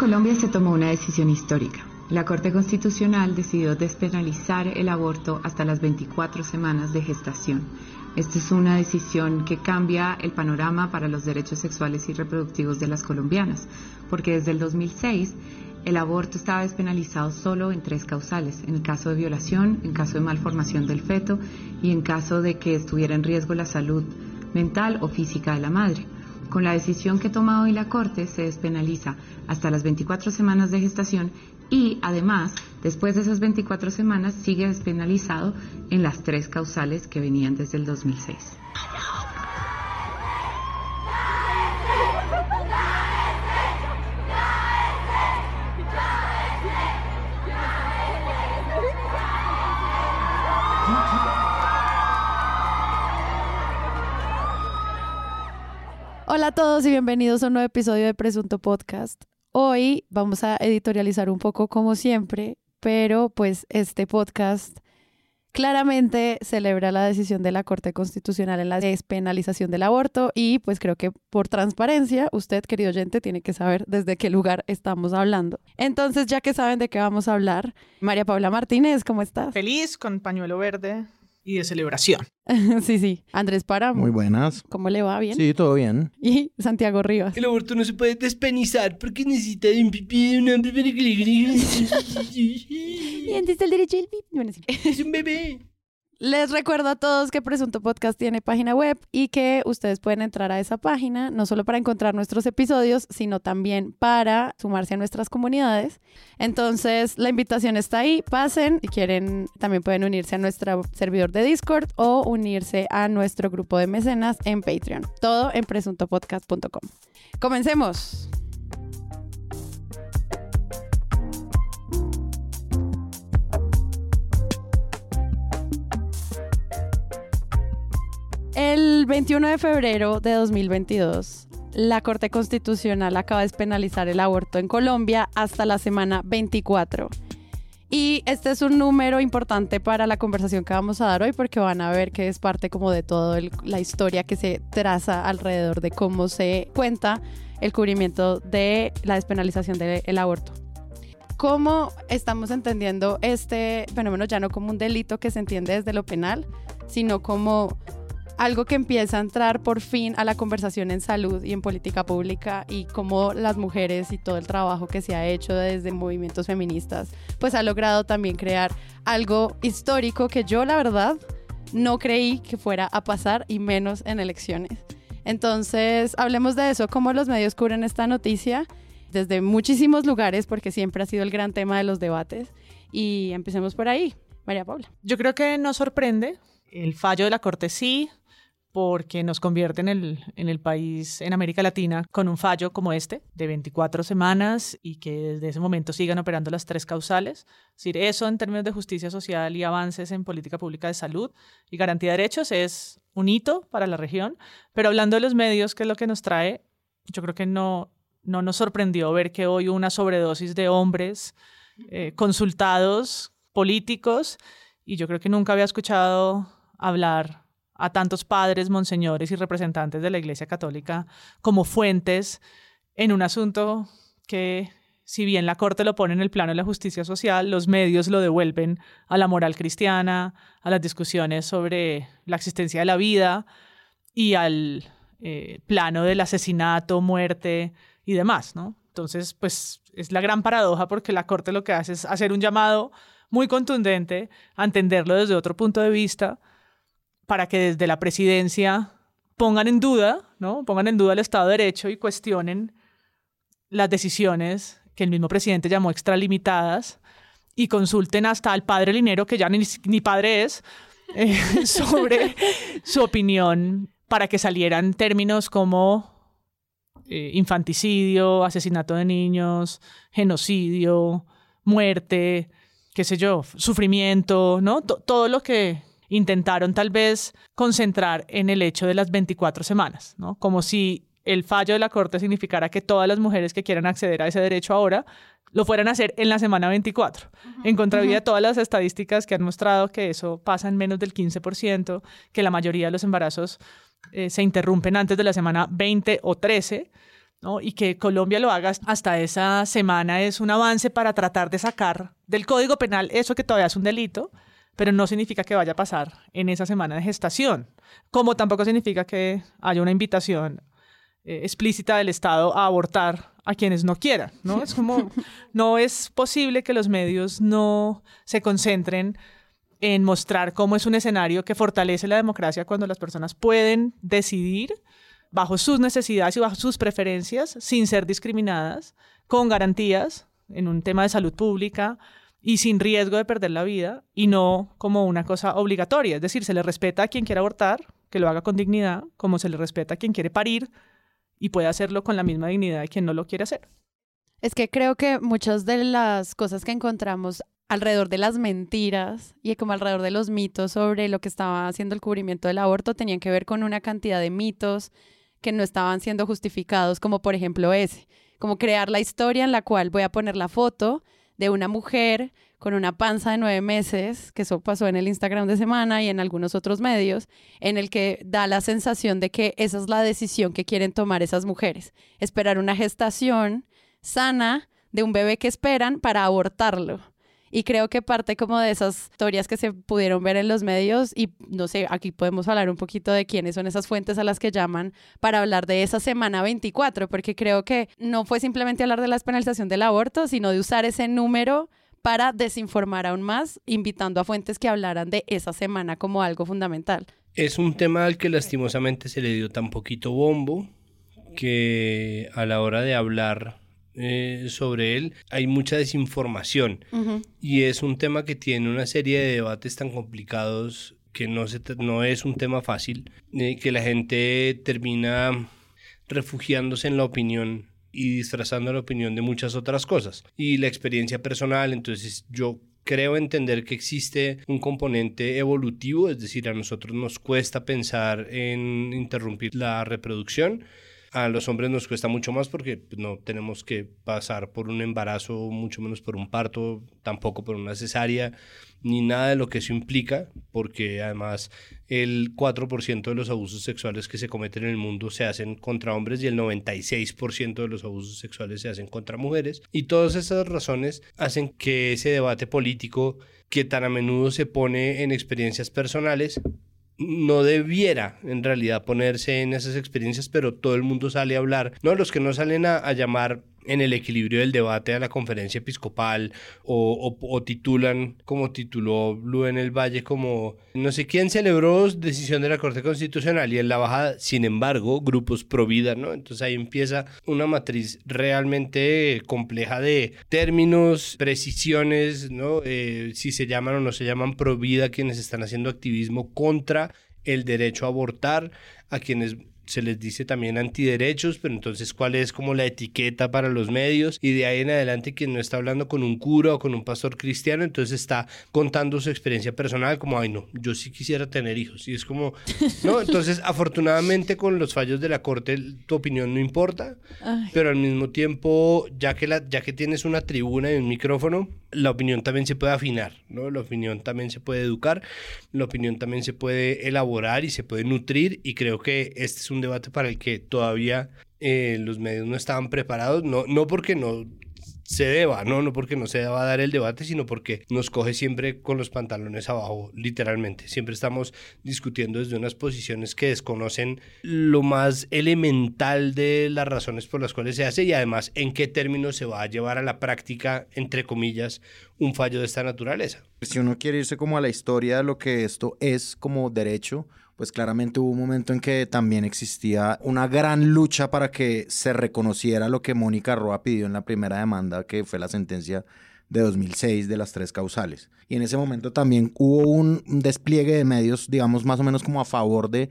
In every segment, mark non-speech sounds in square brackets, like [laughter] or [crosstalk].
Colombia se tomó una decisión histórica. La Corte Constitucional decidió despenalizar el aborto hasta las 24 semanas de gestación. Esta es una decisión que cambia el panorama para los derechos sexuales y reproductivos de las colombianas, porque desde el 2006 el aborto estaba despenalizado solo en tres causales, en el caso de violación, en caso de malformación del feto y en caso de que estuviera en riesgo la salud mental o física de la madre. Con la decisión que ha tomado hoy la Corte se despenaliza hasta las 24 semanas de gestación y además, después de esas 24 semanas, sigue despenalizado en las tres causales que venían desde el 2006. Hola a todos y bienvenidos a un nuevo episodio de Presunto Podcast. Hoy vamos a editorializar un poco como siempre, pero pues este podcast claramente celebra la decisión de la Corte Constitucional en la despenalización del aborto y pues creo que por transparencia usted, querido oyente, tiene que saber desde qué lugar estamos hablando. Entonces, ya que saben de qué vamos a hablar, María Paula Martínez, ¿cómo estás? Feliz con pañuelo verde y de celebración. [laughs] sí, sí. Andrés Para. Muy buenas. ¿Cómo le va? ¿Bien? Sí, todo bien. Y Santiago Rivas. El aborto no se puede despenizar porque necesita de un pipí de un hombre para que le... [laughs] Y antes el derecho del pipí. Bueno, sí. Es un bebé. Les recuerdo a todos que Presunto Podcast tiene página web y que ustedes pueden entrar a esa página, no solo para encontrar nuestros episodios, sino también para sumarse a nuestras comunidades. Entonces, la invitación está ahí. Pasen. Si quieren, también pueden unirse a nuestro servidor de Discord o unirse a nuestro grupo de mecenas en Patreon. Todo en presuntopodcast.com. Comencemos. El 21 de febrero de 2022, la Corte Constitucional acaba de despenalizar el aborto en Colombia hasta la semana 24. Y este es un número importante para la conversación que vamos a dar hoy porque van a ver que es parte como de toda la historia que se traza alrededor de cómo se cuenta el cubrimiento de la despenalización del aborto. ¿Cómo estamos entendiendo este fenómeno ya no como un delito que se entiende desde lo penal, sino como algo que empieza a entrar por fin a la conversación en salud y en política pública y cómo las mujeres y todo el trabajo que se ha hecho desde movimientos feministas, pues ha logrado también crear algo histórico que yo la verdad no creí que fuera a pasar y menos en elecciones. Entonces, hablemos de eso, cómo los medios cubren esta noticia desde muchísimos lugares, porque siempre ha sido el gran tema de los debates. Y empecemos por ahí. María Paula. Yo creo que no sorprende. El fallo de la Corte sí, porque nos convierte en el, en el país en América Latina con un fallo como este, de 24 semanas y que desde ese momento sigan operando las tres causales. Es decir, eso en términos de justicia social y avances en política pública de salud y garantía de derechos es un hito para la región. Pero hablando de los medios, que es lo que nos trae, yo creo que no, no nos sorprendió ver que hoy una sobredosis de hombres eh, consultados, políticos, y yo creo que nunca había escuchado hablar a tantos padres, monseñores y representantes de la Iglesia Católica como fuentes en un asunto que, si bien la Corte lo pone en el plano de la justicia social, los medios lo devuelven a la moral cristiana, a las discusiones sobre la existencia de la vida y al eh, plano del asesinato, muerte y demás, ¿no? Entonces, pues es la gran paradoja porque la Corte lo que hace es hacer un llamado muy contundente a entenderlo desde otro punto de vista para que desde la presidencia pongan en duda, ¿no? Pongan en duda el Estado de Derecho y cuestionen las decisiones que el mismo presidente llamó extralimitadas y consulten hasta al padre Linero, que ya ni, padre es, eh, [laughs] sobre su opinión para que salieran términos como eh, infanticidio, asesinato de niños, genocidio, muerte, qué sé yo, sufrimiento, ¿no? Todo lo que intentaron tal vez concentrar en el hecho de las 24 semanas, ¿no? Como si el fallo de la Corte significara que todas las mujeres que quieran acceder a ese derecho ahora lo fueran a hacer en la semana 24, en contravía de todas las estadísticas que han mostrado que eso pasa en menos del 15%, que la mayoría de los embarazos eh, se interrumpen antes de la semana 20 o 13 ¿no? Y que Colombia lo haga hasta esa semana es un avance para tratar de sacar del Código Penal eso que todavía es un delito, pero no significa que vaya a pasar en esa semana de gestación, como tampoco significa que haya una invitación eh, explícita del Estado a abortar a quienes no quieran, ¿no? Es como, [laughs] no es posible que los medios no se concentren en mostrar cómo es un escenario que fortalece la democracia cuando las personas pueden decidir bajo sus necesidades y bajo sus preferencias, sin ser discriminadas, con garantías en un tema de salud pública y sin riesgo de perder la vida y no como una cosa obligatoria. Es decir, se le respeta a quien quiera abortar, que lo haga con dignidad, como se le respeta a quien quiere parir y puede hacerlo con la misma dignidad de quien no lo quiere hacer. Es que creo que muchas de las cosas que encontramos alrededor de las mentiras y como alrededor de los mitos sobre lo que estaba haciendo el cubrimiento del aborto tenían que ver con una cantidad de mitos que no estaban siendo justificados, como por ejemplo ese, como crear la historia en la cual voy a poner la foto de una mujer con una panza de nueve meses, que eso pasó en el Instagram de semana y en algunos otros medios, en el que da la sensación de que esa es la decisión que quieren tomar esas mujeres, esperar una gestación sana de un bebé que esperan para abortarlo. Y creo que parte como de esas historias que se pudieron ver en los medios y no sé, aquí podemos hablar un poquito de quiénes son esas fuentes a las que llaman para hablar de esa semana 24, porque creo que no fue simplemente hablar de la despenalización del aborto, sino de usar ese número para desinformar aún más, invitando a fuentes que hablaran de esa semana como algo fundamental. Es un tema al que lastimosamente se le dio tan poquito bombo que a la hora de hablar eh, sobre él, hay mucha desinformación y es un tema que tiene una serie de debates tan complicados que no, se, no es un tema fácil, eh, que la gente termina refugiándose en la opinión y disfrazando la opinión de muchas otras cosas. Y la experiencia personal, entonces yo creo entender que existe un componente evolutivo, es decir, a nosotros nos cuesta pensar en interrumpir la reproducción a los hombres nos cuesta mucho más porque pues, no tenemos que pasar por un embarazo, mucho menos por un parto, tampoco por una cesárea, ni nada de lo que eso implica, porque además el 4% de los abusos sexuales que se cometen en el mundo se hacen contra hombres y el 96% de los abusos sexuales se hacen contra mujeres. Y todas esas razones hacen que ese debate político que tan a menudo se pone en experiencias personales no debiera en realidad ponerse en esas experiencias, pero todo el mundo sale a hablar. No, los que no salen a, llamar en el equilibrio del debate a la conferencia episcopal o, titulan como tituló Blue en el Valle como no sé quién celebró decisión de la Corte Constitucional y en la bajada, sin embargo, grupos pro vida, ¿no? Entonces ahí empieza una matriz realmente compleja de términos, precisiones, ¿no? Eh, si se llaman o no se llaman pro vida quienes están haciendo activismo contra el derecho a abortar, a quienes se les dice también antiderechos, pero entonces cuál es como la etiqueta para los medios y de ahí en adelante quien no está hablando con un cura o con un pastor cristiano, entonces está contando su experiencia personal como, ay no, yo sí quisiera tener hijos y es como, [laughs] no, entonces afortunadamente con los fallos de la corte tu opinión no importa, pero al mismo tiempo ya que, la, ya que tienes una tribuna y un micrófono, la opinión también se puede afinar, ¿no? La opinión también se puede educar, la opinión también se puede elaborar y se puede nutrir y creo que este es un debate para el que todavía eh, los medios no estaban preparados, no, no porque no se deba, ¿no? No porque no se deba dar el debate, sino porque nos coge siempre con los pantalones abajo, literalmente. Siempre estamos discutiendo desde unas posiciones que desconocen lo más elemental de las razones por las cuales se hace y además en qué términos se va a llevar a la práctica, entre comillas, un fallo de esta naturaleza. Si uno quiere irse como a la historia de lo que esto es como derecho, pues claramente hubo un momento en que también existía una gran lucha para que se reconociera lo que Mónica Roa pidió en la primera demanda, que fue la sentencia de 2006 de las tres causales. Y en ese momento también hubo un despliegue de medios, digamos, más o menos como a favor de,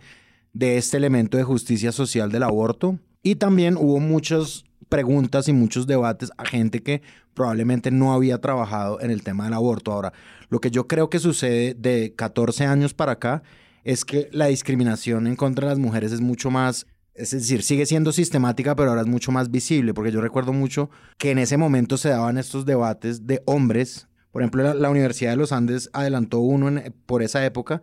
de este elemento de justicia social del aborto. Y también hubo muchas preguntas y muchos debates a gente que probablemente no había trabajado en el tema del aborto. Ahora, lo que yo creo que sucede de 14 años para acá es que la discriminación en contra de las mujeres es mucho más, es decir, sigue siendo sistemática, pero ahora es mucho más visible, porque yo recuerdo mucho que en ese momento se daban estos debates de hombres, por ejemplo, la, Universidad de los Andes adelantó uno por esa época,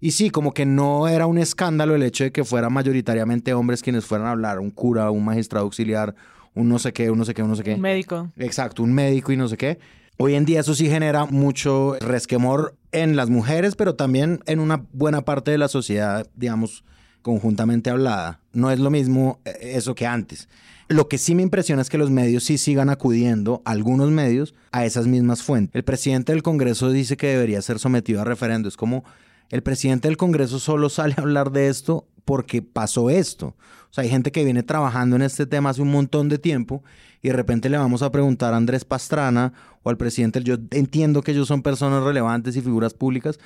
Y sí, como que no era un escándalo el hecho de que fueran mayoritariamente hombres quienes fueran a hablar, un cura, un magistrado auxiliar, un no sé qué, un no sé qué, un no sé qué. Un médico. Exacto, un médico y no sé qué. Hoy en día eso sí genera mucho resquemor en las mujeres, pero también en una buena parte de la sociedad, digamos, conjuntamente hablada. No es lo mismo eh, eso que antes. Lo que sí me impresiona es que los medios sí sigan acudiendo, algunos medios, a esas mismas fuentes. El presidente del Congreso dice que debería ser sometido a referendo. Es como el presidente del Congreso solo sale a hablar de esto porque pasó esto. O sea, hay gente que viene trabajando en este tema hace un montón de tiempo y de repente le vamos a preguntar a Andrés Pastrana o al presidente. Yo entiendo que ellos son personas relevantes y figuras públicas,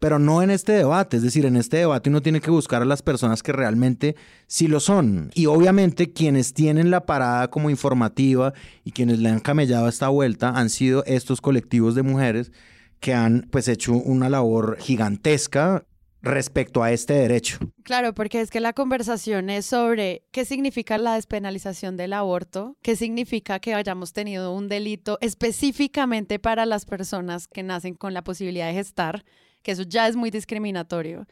pero no en este debate. Es decir, en este debate uno tiene que buscar a las personas que realmente sí lo son. Y obviamente quienes tienen la parada como informativa y quienes le han camellado esta vuelta han sido estos colectivos de mujeres que han pues hecho una labor gigantesca respecto a este derecho. Claro, porque es que la conversación es sobre qué significa la despenalización del aborto, qué significa que hayamos tenido un delito específicamente para las personas que nacen con la posibilidad de gestar, que eso ya es muy discriminatorio.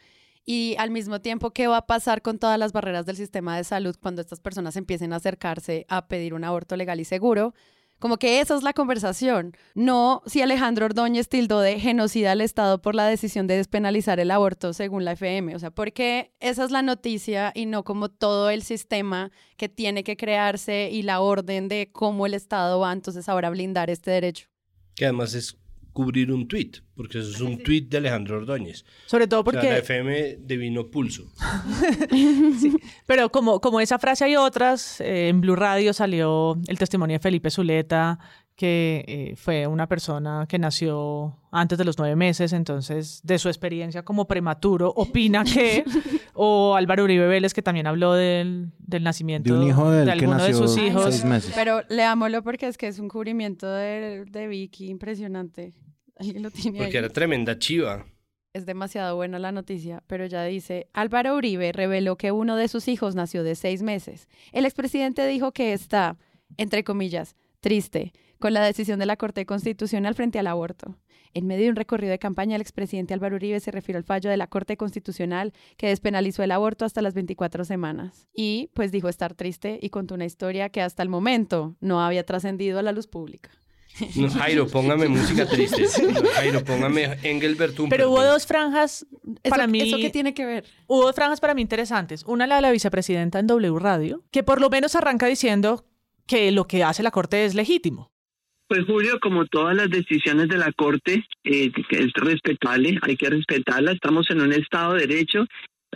Y al mismo tiempo, ¿qué va a pasar con todas las barreras del sistema de salud cuando estas personas empiecen a acercarse a pedir un aborto legal y seguro? Como que esa es la conversación. No si Alejandro Ordóñez tildó de genocida al Estado por la decisión de despenalizar el aborto según la FM. O sea, porque esa es la noticia y no como todo el sistema que tiene que crearse y la orden de cómo el Estado va entonces ahora a blindar este derecho. Que además es cubrir un tuit, porque eso es un tuit de Alejandro Ordóñez. Sobre todo porque... la FM de vino pulso. [laughs] Pero como, como esa frase hay otras, eh, en Blue Radio salió el testimonio de Felipe Zuleta, que eh, fue una persona que nació antes de los nueve meses, entonces de su experiencia como prematuro, opina que, [laughs] o Álvaro Uribe Vélez, que también habló del, del nacimiento de, un hijo de, alguno de sus hijos. Meses. Pero leámoslo porque es que es un cubrimiento de, de Vicky impresionante. Lo tiene Porque ahí. era tremenda chiva. Es demasiado buena la noticia, pero ya dice, Álvaro Uribe reveló que uno de sus hijos nació de seis meses. El expresidente dijo que está, entre comillas, triste con la decisión de la Corte Constitucional frente al aborto. En medio de un recorrido de campaña, el expresidente Álvaro Uribe se refirió al fallo de la Corte Constitucional que despenalizó el aborto hasta las 24 semanas. Y pues dijo estar triste y contó una historia que hasta el momento no había trascendido a la luz pública. No, Jairo, póngame música triste. [laughs] No, Jairo, póngame Engelbert Humperdinck. Pero hubo dos franjas para ¿Eso, mí. ¿Eso qué tiene que ver? Hubo dos franjas para mí interesantes. Una la de la vicepresidenta en W Radio, que por lo menos arranca diciendo que lo que hace la Corte es legítimo. Pues Julio, como todas las decisiones de la Corte, eh, que es respetable, hay que respetarla. Estamos en un Estado de Derecho.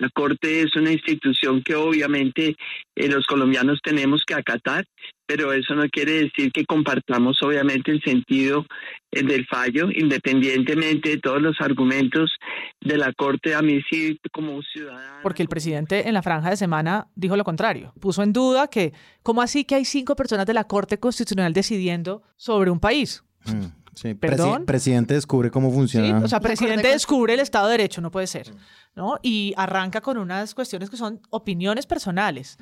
La Corte es una institución que obviamente eh, los colombianos tenemos que acatar, pero eso no quiere decir que compartamos obviamente el sentido eh, del fallo, independientemente de todos los argumentos de la Corte. A mí sí, como ciudadano. Porque el presidente en la franja de semana dijo lo contrario. Puso en duda que, ¿cómo así que hay cinco personas de la Corte Constitucional decidiendo sobre un país? Mm, sí. ¿Perdón? Presi- presidente descubre cómo ¿Sí? funciona. O sea, presidente descubre el Estado de Derecho, no puede ser. ¿no? Y arranca con unas cuestiones que son opiniones personales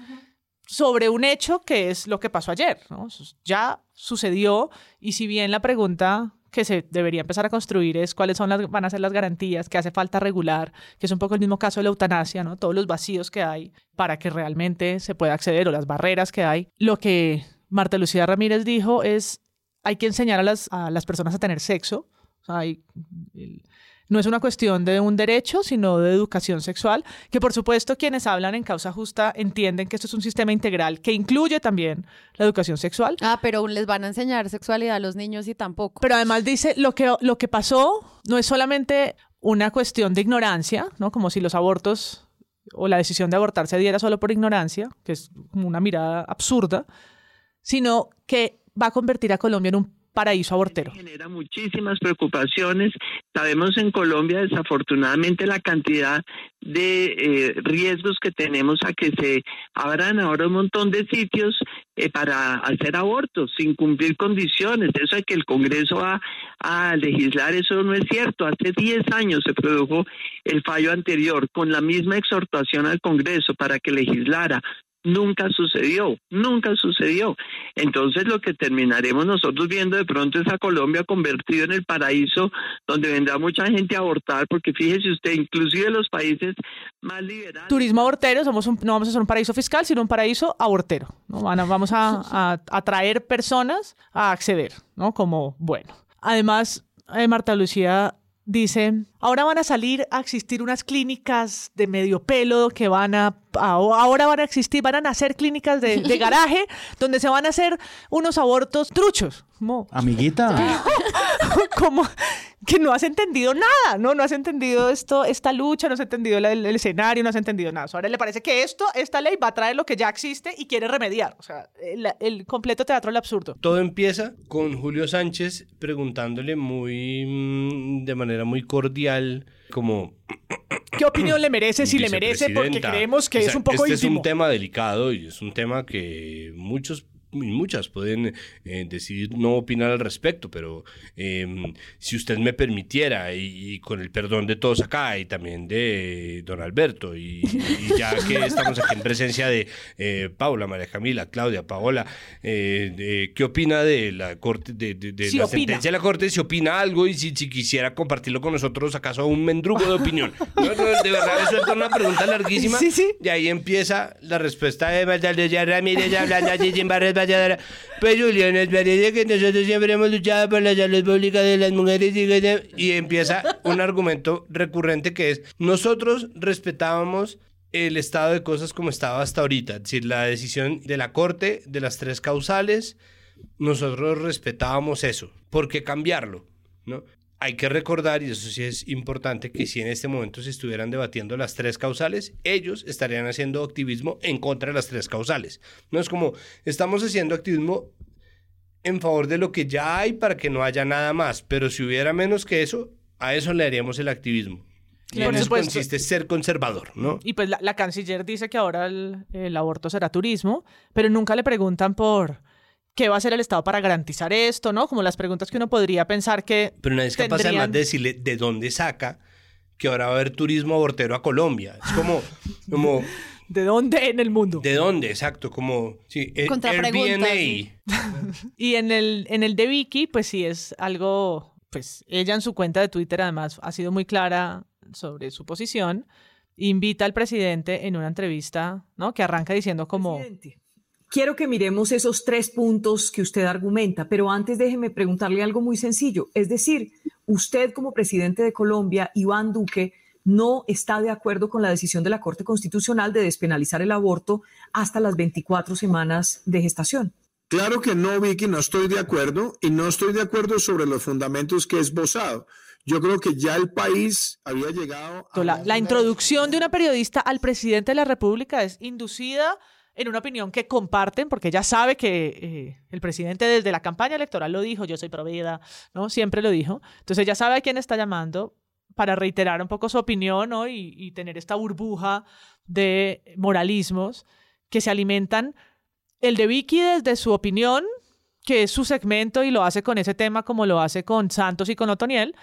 sobre un hecho que es lo que pasó ayer. ¿no? Ya sucedió y si bien la pregunta que se debería empezar a construir es cuáles son las, van a ser las garantías que hace falta regular, que es un poco el mismo caso de la eutanasia, ¿no? todos los vacíos que hay para que realmente se pueda acceder o las barreras que hay. Lo que Marta Lucía Ramírez dijo es hay que enseñar a las, a las personas a tener sexo. O sea, hay- el- no es una cuestión de un derecho, sino de educación sexual, que por supuesto quienes hablan en causa justa entienden que esto es un sistema integral que incluye también la educación sexual. Ah, pero aún les van a enseñar sexualidad a los niños y tampoco. Pero además dice, lo que, lo que pasó no es solamente una cuestión de ignorancia, ¿no? Como si los abortos o la decisión de abortar se diera solo por ignorancia, que es una mirada absurda, sino que va a convertir a Colombia en un paraíso abortero. genera muchísimas preocupaciones. Sabemos en Colombia, desafortunadamente, la cantidad de eh, riesgos que tenemos a que se abran ahora un montón de sitios eh, para hacer abortos sin cumplir condiciones. Eso de que el Congreso va a legislar, eso no es cierto. Hace 10 años se produjo el fallo anterior con la misma exhortación al Congreso para que legislara nunca sucedió, nunca sucedió. Entonces lo que terminaremos nosotros viendo de pronto es a Colombia convertido en el paraíso donde vendrá mucha gente a abortar, porque fíjese usted, inclusive los países más liberales. Turismo abortero, somos no vamos a ser un paraíso fiscal, sino un paraíso abortero. Vamos a, a atraer personas a acceder, ¿no? Como, bueno. Además, eh, Marta Lucía dice, ahora van a salir a existir unas clínicas de medio pelo que van a, ahora van a existir, van a nacer clínicas de, de [laughs] garaje donde se van a hacer unos abortos truchos. Amiguita. [laughs] como que no has entendido nada, ¿no? No has entendido esto, esta lucha, no has entendido el, escenario, no has entendido nada. Ahora le parece que esto, esta ley va a traer lo que ya existe y quiere remediar. O sea, el, el completo teatro del absurdo. Todo empieza con Julio Sánchez preguntándole muy, mm, de manera muy cordial, como... ¿Qué opinión le merece? Si le merece, porque creemos que es un poco Este es un tema delicado y es un tema que muchos muchas pueden eh, decidir no opinar al respecto, pero em, si usted me permitiera, y, con el perdón de todos acá, y también de don Alberto, y, ya que estamos aquí en presencia de eh, Paula, María Camila, Claudia, Paola, eh, ¿qué opina de la corte, de, la sentencia de la corte? Si opina algo y si, quisiera compartirlo con nosotros, ¿acaso un mendrugo de opinión? [laughs] de verdad, eso es una pregunta larguísima. Y ahí empieza la respuesta de pues Julián, es verdad que nosotros siempre hemos luchado por la salud pública de las mujeres y, y empieza un argumento recurrente que es, nosotros respetábamos el estado de cosas como estaba hasta ahorita, es decir, la decisión de la Corte de las tres causales, nosotros respetábamos eso. ¿Por qué cambiarlo? ¿No? Hay que recordar, y eso sí es importante, que si en este momento se estuvieran debatiendo las tres causales, ellos estarían haciendo activismo en contra de las tres causales. No es como, estamos haciendo activismo en favor de lo que ya hay para que no haya nada más, pero si hubiera menos que eso, a eso le haríamos el activismo. Y en eso consiste ser conservador, ¿no? Y pues la, canciller dice que ahora el aborto será turismo, pero nunca le preguntan por ¿Qué va a hacer el Estado para garantizar esto? ¿No? Como las preguntas que uno podría pensar que. Pero nadie es capaz además de decirle de dónde saca que ahora va a haber turismo abortero a Colombia. Es como. [laughs] como ¿De dónde en el mundo? ¿De dónde? Exacto, como sí, eh, Airbnb. [laughs] y en el, en el de Vicky, pues sí es algo, pues ella en su cuenta de Twitter además ha sido muy clara sobre su posición. Invita al presidente en una entrevista, ¿no? Que arranca diciendo como... Quiero que miremos esos tres puntos que usted argumenta, pero antes déjeme preguntarle algo muy sencillo. Es decir, usted como presidente de Colombia, Iván Duque, no está de acuerdo con la decisión de la Corte Constitucional de despenalizar el aborto hasta las 24 semanas de gestación. Claro que no, Vicky, no estoy de acuerdo y no estoy de acuerdo sobre los fundamentos que he esbozado. Yo creo que ya el país había llegado a... La, la introducción de una periodista al presidente de la República es inducida en una opinión que comparten, porque ella sabe que eh, el presidente desde la campaña electoral lo dijo, yo soy provida, ¿no? Siempre lo dijo. Entonces ella sabe a quién está llamando para reiterar un poco su opinión, ¿no? Y, y tener esta burbuja de moralismos que se alimentan. El de Vicky desde su opinión, que es su segmento y lo hace con ese tema como lo hace con Santos y con Otoniel,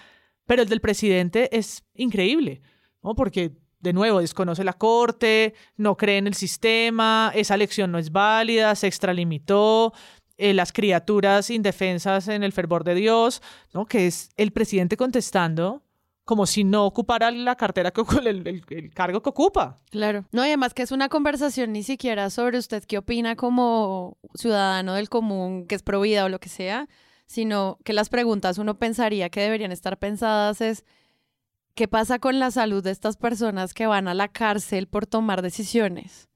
pero el del presidente es increíble, ¿no? Porque de nuevo, desconoce la corte, no cree en el sistema, esa elección no es válida, se extralimitó, eh, las criaturas indefensas en el fervor de Dios, ¿no? Que es el presidente contestando como si no ocupara la cartera, que, el, el, cargo que ocupa. Claro. No, y además que es una conversación ni siquiera sobre usted qué opina como ciudadano del común, que es pro vida o lo que sea, sino que las preguntas uno pensaría que deberían estar pensadas es ¿Qué pasa con la salud de estas personas que van a la cárcel por tomar decisiones?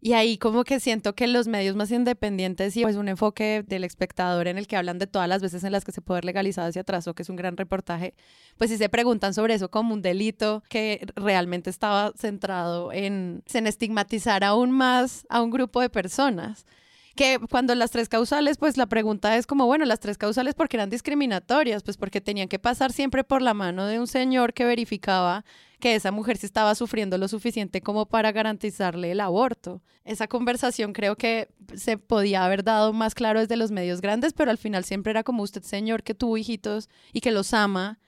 Y ahí como que siento que los medios más independientes y pues un enfoque del espectador en el que hablan de todas las veces en las que se puede haber legalizado ese atraso, que es un gran reportaje, pues sí se preguntan sobre eso como un delito que realmente estaba centrado en, en estigmatizar aún más a un grupo de personas que cuando las tres causales, pues la pregunta es como, bueno, las tres causales porque eran discriminatorias, pues porque tenían que pasar siempre por la mano de un señor que verificaba que esa mujer sí estaba sufriendo lo suficiente como para garantizarle el aborto. Esa conversación creo que se podía haber dado más claro desde los medios grandes, pero al final siempre era como usted, señor, que tuvo hijitos y que los ama.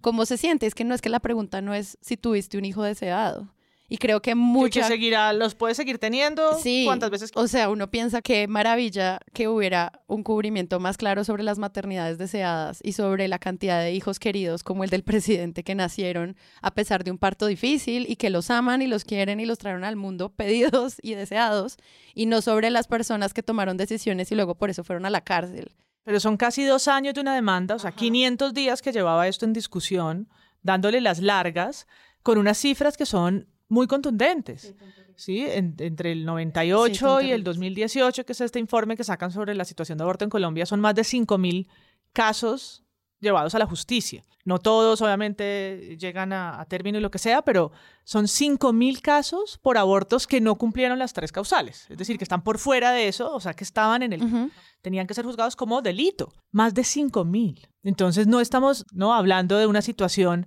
¿Cómo se siente? Es que no es que la pregunta no es si tuviste un hijo deseado Y creo que mucha... Que seguirá, los puede seguir teniendo sí, cuantas veces O sea, uno piensa que maravilla que hubiera un cubrimiento más claro sobre las maternidades deseadas y sobre la cantidad de hijos queridos como el del [laughs] presidente que nacieron a pesar de un parto difícil y que los aman y los quieren y los trajeron al mundo [laughs] pedidos y deseados y no sobre las personas que tomaron decisiones y luego por eso fueron a la cárcel. Pero son casi dos años de una demanda, o sea, 500 días que llevaba esto en discusión, dándole las largas, con unas cifras que son muy contundentes. Sí, entre el 98 y el 2018, que es este informe que sacan sobre la situación de aborto en Colombia, son más de 5.000 casos llevados a la justicia. No todos, obviamente, llegan a, término y lo que sea, pero son 5.000 casos por abortos que no cumplieron las tres causales. Es decir, que están por fuera de eso, o sea, que estaban en el... Tenían que ser juzgados como delito. Más de 5.000. Entonces, no estamos no hablando de una situación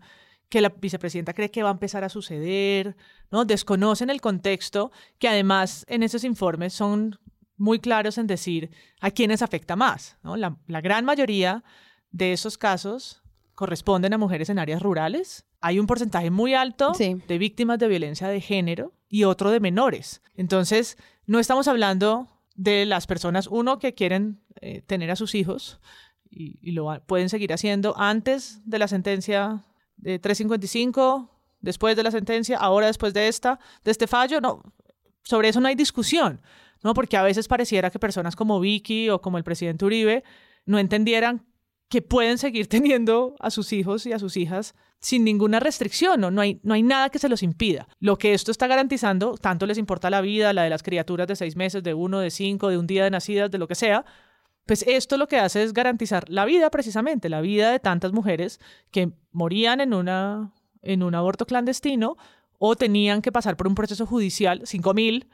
que la vicepresidenta cree que va a empezar a suceder, ¿no? Desconocen el contexto, que además en esos informes son muy claros en decir a quiénes afecta más, ¿no? La, gran mayoría de esos casos corresponden a mujeres en áreas rurales. Hay un porcentaje muy alto de víctimas de violencia de género y otro de menores. Entonces, no estamos hablando de las personas, uno, que quieren eh, tener a sus hijos y, y, lo pueden seguir haciendo antes de la sentencia de 355, después de la sentencia, ahora después de esta, de este fallo, no, sobre eso no hay discusión, ¿no? Porque a veces pareciera que personas como Vicky o como el presidente Uribe no entendieran que pueden seguir [laughs] teniendo a sus hijos y a sus hijas sin ninguna restricción, ¿no? No, hay, no hay nada que se los impida. Lo que esto está garantizando, tanto les importa la vida, la de las criaturas de seis meses, de uno, de cinco, de un día de nacidas, de lo que sea, pues esto lo que hace es garantizar la vida precisamente, la vida de tantas mujeres que morían en, una, en un aborto clandestino o tenían que pasar por un proceso judicial, 5.000,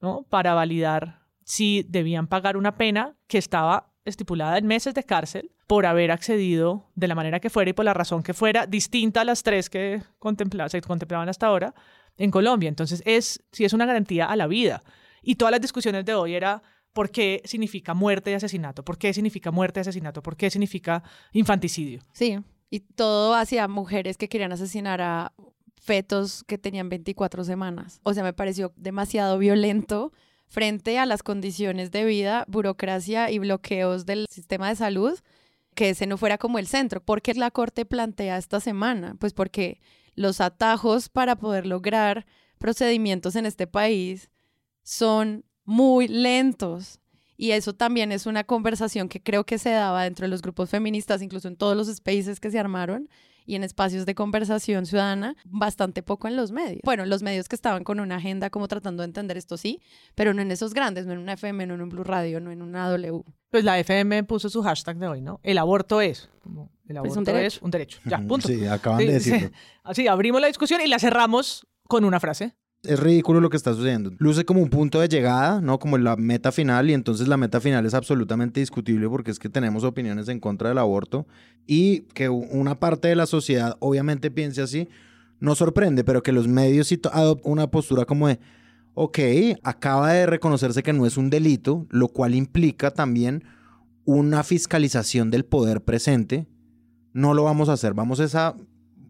¿no? Para validar si debían pagar una pena que estaba estipulada en meses de cárcel por haber accedido de la manera que fuera y por la razón que fuera, distinta a las tres que se contemplaban hasta ahora en Colombia. Entonces, es, sí es una garantía a la vida. Y todas las discusiones de hoy era ¿Por qué significa muerte y asesinato? ¿Por qué significa muerte y asesinato? ¿Por qué significa infanticidio? Sí, y todo hacia mujeres que querían asesinar a fetos que tenían 24 semanas. O sea, me pareció demasiado violento frente a las condiciones de vida, burocracia y bloqueos del sistema de salud, que ese no fuera como el centro. ¿Por qué la Corte plantea esta semana? Pues porque los atajos para poder lograr procedimientos en este país son muy lentos. Y eso también es una conversación que creo que se daba dentro de los grupos feministas, incluso en todos los spaces que se armaron y en espacios de conversación ciudadana, bastante poco en los medios. Bueno, los medios que estaban con una agenda como tratando de entender esto sí, pero no en esos grandes, no en una FM, no en un Blue Radio, no en una W. Pues la FM puso su hashtag de hoy, ¿no? El aborto es. el aborto es un derecho. Es un derecho. Ya, punto. Sí, acaban de decirlo. Así, abrimos la discusión y la cerramos con una frase es ridículo lo que está sucediendo. Luce como un punto de llegada, ¿no? Como la meta final y entonces la meta final es absolutamente discutible porque es que tenemos opiniones en contra del aborto y que una parte de la sociedad obviamente piense así, no sorprende, pero que los medios adopten una postura como de, ok, acaba de reconocerse que no es un delito, lo cual implica también una fiscalización del poder presente. No lo vamos a hacer, vamos a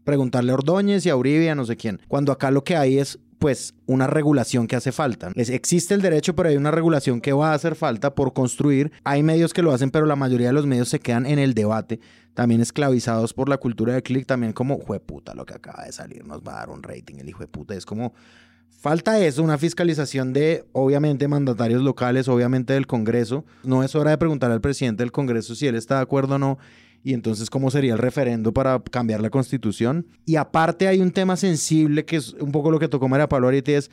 preguntarle a Ordóñez y a Uribe a no sé quién. Cuando acá lo que hay es pues una regulación que hace falta. existe el derecho, pero hay una regulación que va a hacer falta por construir. Hay medios que lo hacen, pero la mayoría de los medios se quedan en el debate, también esclavizados por la cultura de click, también como, puta, lo que acaba de salir nos va a dar un rating, el hijo de puta. Es como, falta eso, una fiscalización de, obviamente, mandatarios locales, obviamente del Congreso. No es hora de preguntar al presidente del Congreso si él está de acuerdo o no y entonces cómo sería el referendo para cambiar la constitución. Y aparte hay un tema sensible que es un poco lo que tocó María Pablo ahorita es,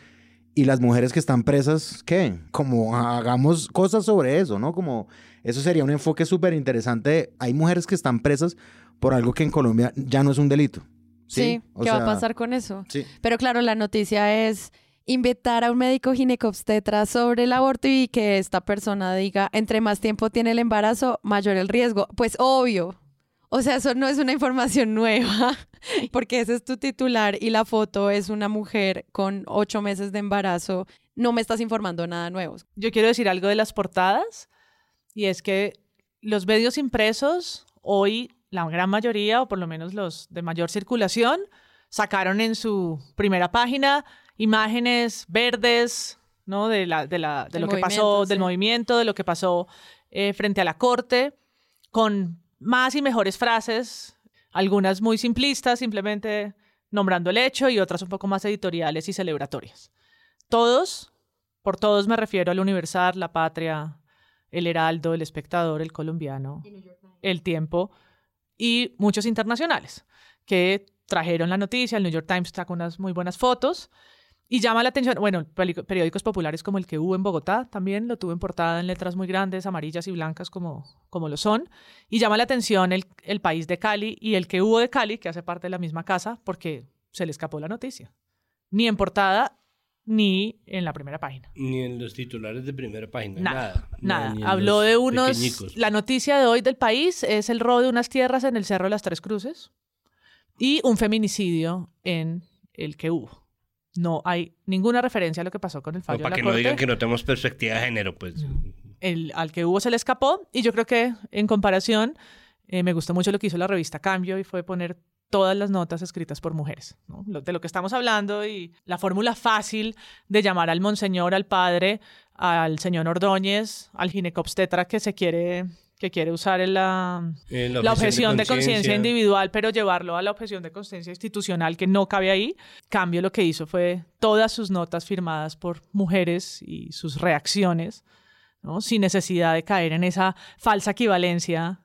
¿y las mujeres que están presas qué? Como hagamos cosas sobre eso, ¿no? Como eso sería un enfoque súper interesante. Hay mujeres que están presas por algo que en Colombia ya no es un delito. Sí, ¿qué va a pasar con eso? Sí. Pero claro, la noticia es invitar a un médico ginecobstetra sobre el aborto y que esta persona diga, entre más tiempo tiene el embarazo, mayor el riesgo. Pues obvio, o sea, eso no es una información nueva, [laughs] porque ese es tu titular y la foto es una mujer con ocho meses de embarazo. No me estás informando nada nuevo. Yo quiero decir algo de las portadas, y es que los medios impresos, hoy la gran mayoría, o por lo menos los de mayor circulación, sacaron en su primera página imágenes verdes, ¿no? De, la, de, la, de lo que pasó, del movimiento, de lo que pasó eh, frente a la corte, con más y mejores frases, algunas muy simplistas, simplemente nombrando el hecho, y otras un poco más editoriales y celebratorias. Todos, por todos me refiero al Universal, La Patria, El Heraldo, El Espectador, El Colombiano, El Tiempo y muchos internacionales que trajeron la noticia. El New York Times sacó unas muy buenas fotos y llama la atención, bueno, periódicos populares como el que hubo en Bogotá también lo tuvo en portada en letras muy grandes, amarillas y blancas como, como lo son. Y llama la atención el, el país de Cali y el que hubo de Cali, que hace parte de la misma casa, porque se le escapó la noticia. Ni en portada ni en la primera página. Ni en los titulares de primera página. Nada. Nada. Habló de unos... La noticia de hoy del país es el robo de unas tierras en el Cerro de las Tres Cruces y un feminicidio en el que hubo. No hay ninguna referencia a lo que pasó con el fallo. para que no digan que no tenemos perspectiva de género, pues. El, al que hubo se le escapó y yo creo que en comparación eh, me gustó mucho lo que hizo la revista Cambio y fue poner todas las notas escritas por mujeres, de lo que estamos hablando y la fórmula fácil de llamar al monseñor, al padre, al señor Ordóñez, al ginecobstetra que se quiere que quiere usar la, eh, la, objeción de conciencia individual, pero llevarlo a la objeción de conciencia institucional que no cabe ahí. Cambio lo que hizo fue todas sus notas firmadas por mujeres y sus reacciones, ¿no? sin necesidad de caer en esa falsa equivalencia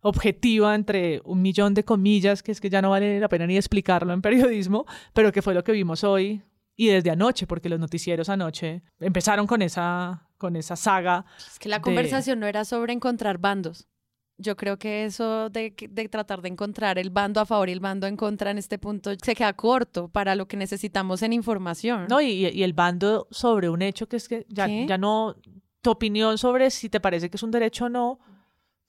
objetiva entre un millón de comillas, que es que ya no vale la pena ni explicarlo en periodismo, pero que fue lo que vimos hoy y desde anoche, porque los noticieros anoche empezaron con esa, con esa saga. Es que la conversación no era sobre encontrar bandos. Yo creo que eso de, de, tratar de encontrar el bando a favor y el bando en contra en este punto se queda corto para lo que necesitamos en información. No, y, y el bando sobre un hecho que es que ya, ya no, tu opinión sobre si te parece que es un derecho o no,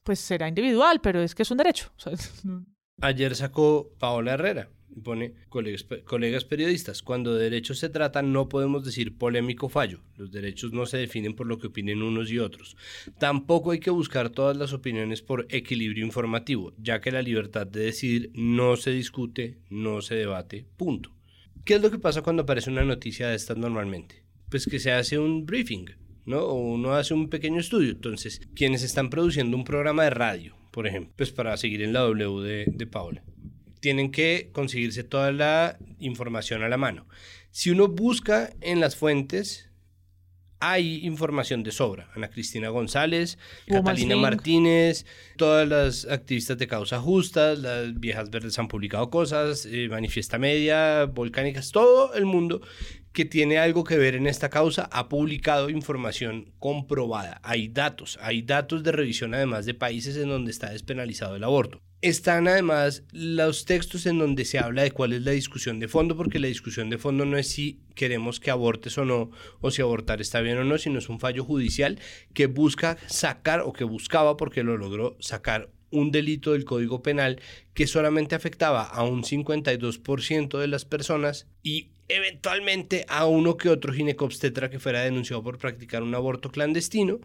pues será individual, pero es que es un derecho. [laughs] Ayer sacó Paola Herrera pone colegas, colegas, periodistas, cuando de derechos se trata no podemos decir polémico fallo, los derechos no se definen por lo que opinen unos y otros. Tampoco hay que buscar todas las opiniones por equilibrio informativo, ya que la libertad de decidir no se discute, no se debate, punto. ¿Qué es lo que pasa cuando aparece una noticia de estas normalmente? Pues que se hace un briefing, ¿no? O uno hace un pequeño estudio. Entonces, quienes están produciendo un programa de radio, por ejemplo, pues para seguir en la W de, de Paula tienen que conseguirse toda la información a la mano. Si uno busca en las fuentes, hay información de sobra. Ana Cristina González, Catalina Martínez, todas las activistas de causa justa, las viejas verdes han publicado cosas, eh, Manifiesta Media, Volcánicas, todo el mundo que tiene algo que ver en esta causa ha publicado información comprobada. Hay datos, hay datos de revisión además de países en donde está despenalizado el aborto. Están además los textos en donde se habla de cuál es la discusión de fondo, porque la discusión de fondo no es si queremos que abortes o no, o si abortar está bien o no, sino es un fallo judicial que busca sacar o que buscaba, porque lo logró sacar un delito del Código Penal que solamente afectaba a un 52% de las personas y eventualmente a uno que otro ginecobstetra que fuera denunciado por practicar un aborto clandestino,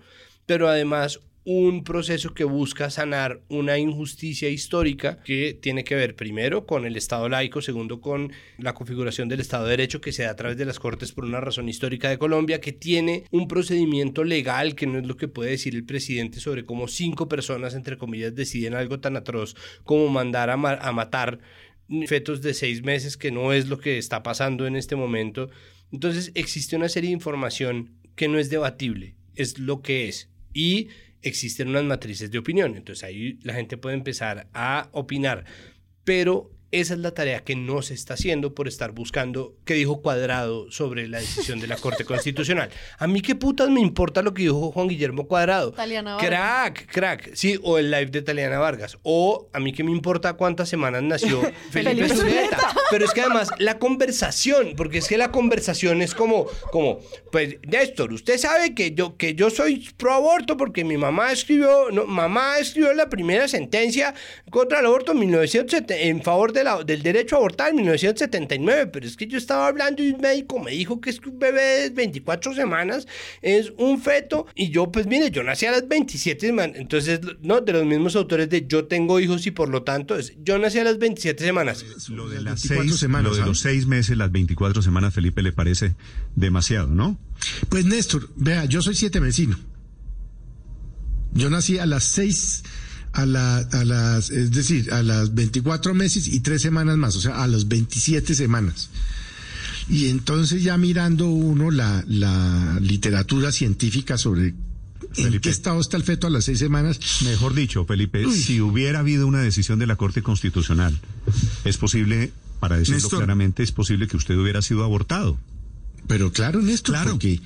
pero además un proceso que busca sanar una injusticia histórica que tiene que ver primero con el Estado laico, segundo con la configuración del Estado de Derecho que se da a través de las Cortes por una razón histórica de Colombia, que tiene un procedimiento legal que no es lo que puede decir el presidente sobre cómo cinco personas, entre comillas, deciden algo tan atroz como mandar a, a matar fetos de seis meses, que no es lo que está pasando en este momento. Entonces existe una serie de información que no es debatible, es lo que es. Y existen unas matrices de opinión. Entonces ahí la gente puede empezar a opinar. Pero esa es la tarea que no se está haciendo por estar buscando qué dijo Cuadrado sobre la decisión de la Corte Constitucional. A mí qué putas me importa lo que dijo Juan Guillermo Cuadrado. Taliana crack, crack. Sí, o el live de Taliana Vargas. O a mí qué me importa cuántas semanas nació [laughs] Felipe, Zuleta. Pero es que además la conversación, porque es que la conversación es como, como, pues Néstor, usted sabe que yo, que yo soy pro aborto porque mi mamá escribió, no, mamá escribió la primera sentencia contra el aborto en 1970 en favor de del derecho a abortar en 1979, pero es que yo estaba hablando y un médico me dijo que es que un bebé de 24 semanas es un feto y yo pues mire, yo nací a las 27 semanas, entonces, no, de los mismos autores de yo tengo hijos y por lo tanto es, yo nací a las 27 semanas. Lo de las seis semanas, lo de los seis meses, las 24 semanas, Felipe, le parece demasiado, ¿no? Pues Néstor, vea, yo soy siete vecino. Yo nací a las seis a, la, a las, es decir, a las 24 meses y tres semanas más, o sea, a las 27 semanas. Y entonces ya mirando uno la, la literatura científica sobre en qué estado está el feto a las seis semanas. Mejor dicho, Felipe, si hubiera habido una decisión de la Corte Constitucional, es posible, para decirlo claramente, es posible que usted hubiera sido abortado. Pero claro, Néstor, claro. porque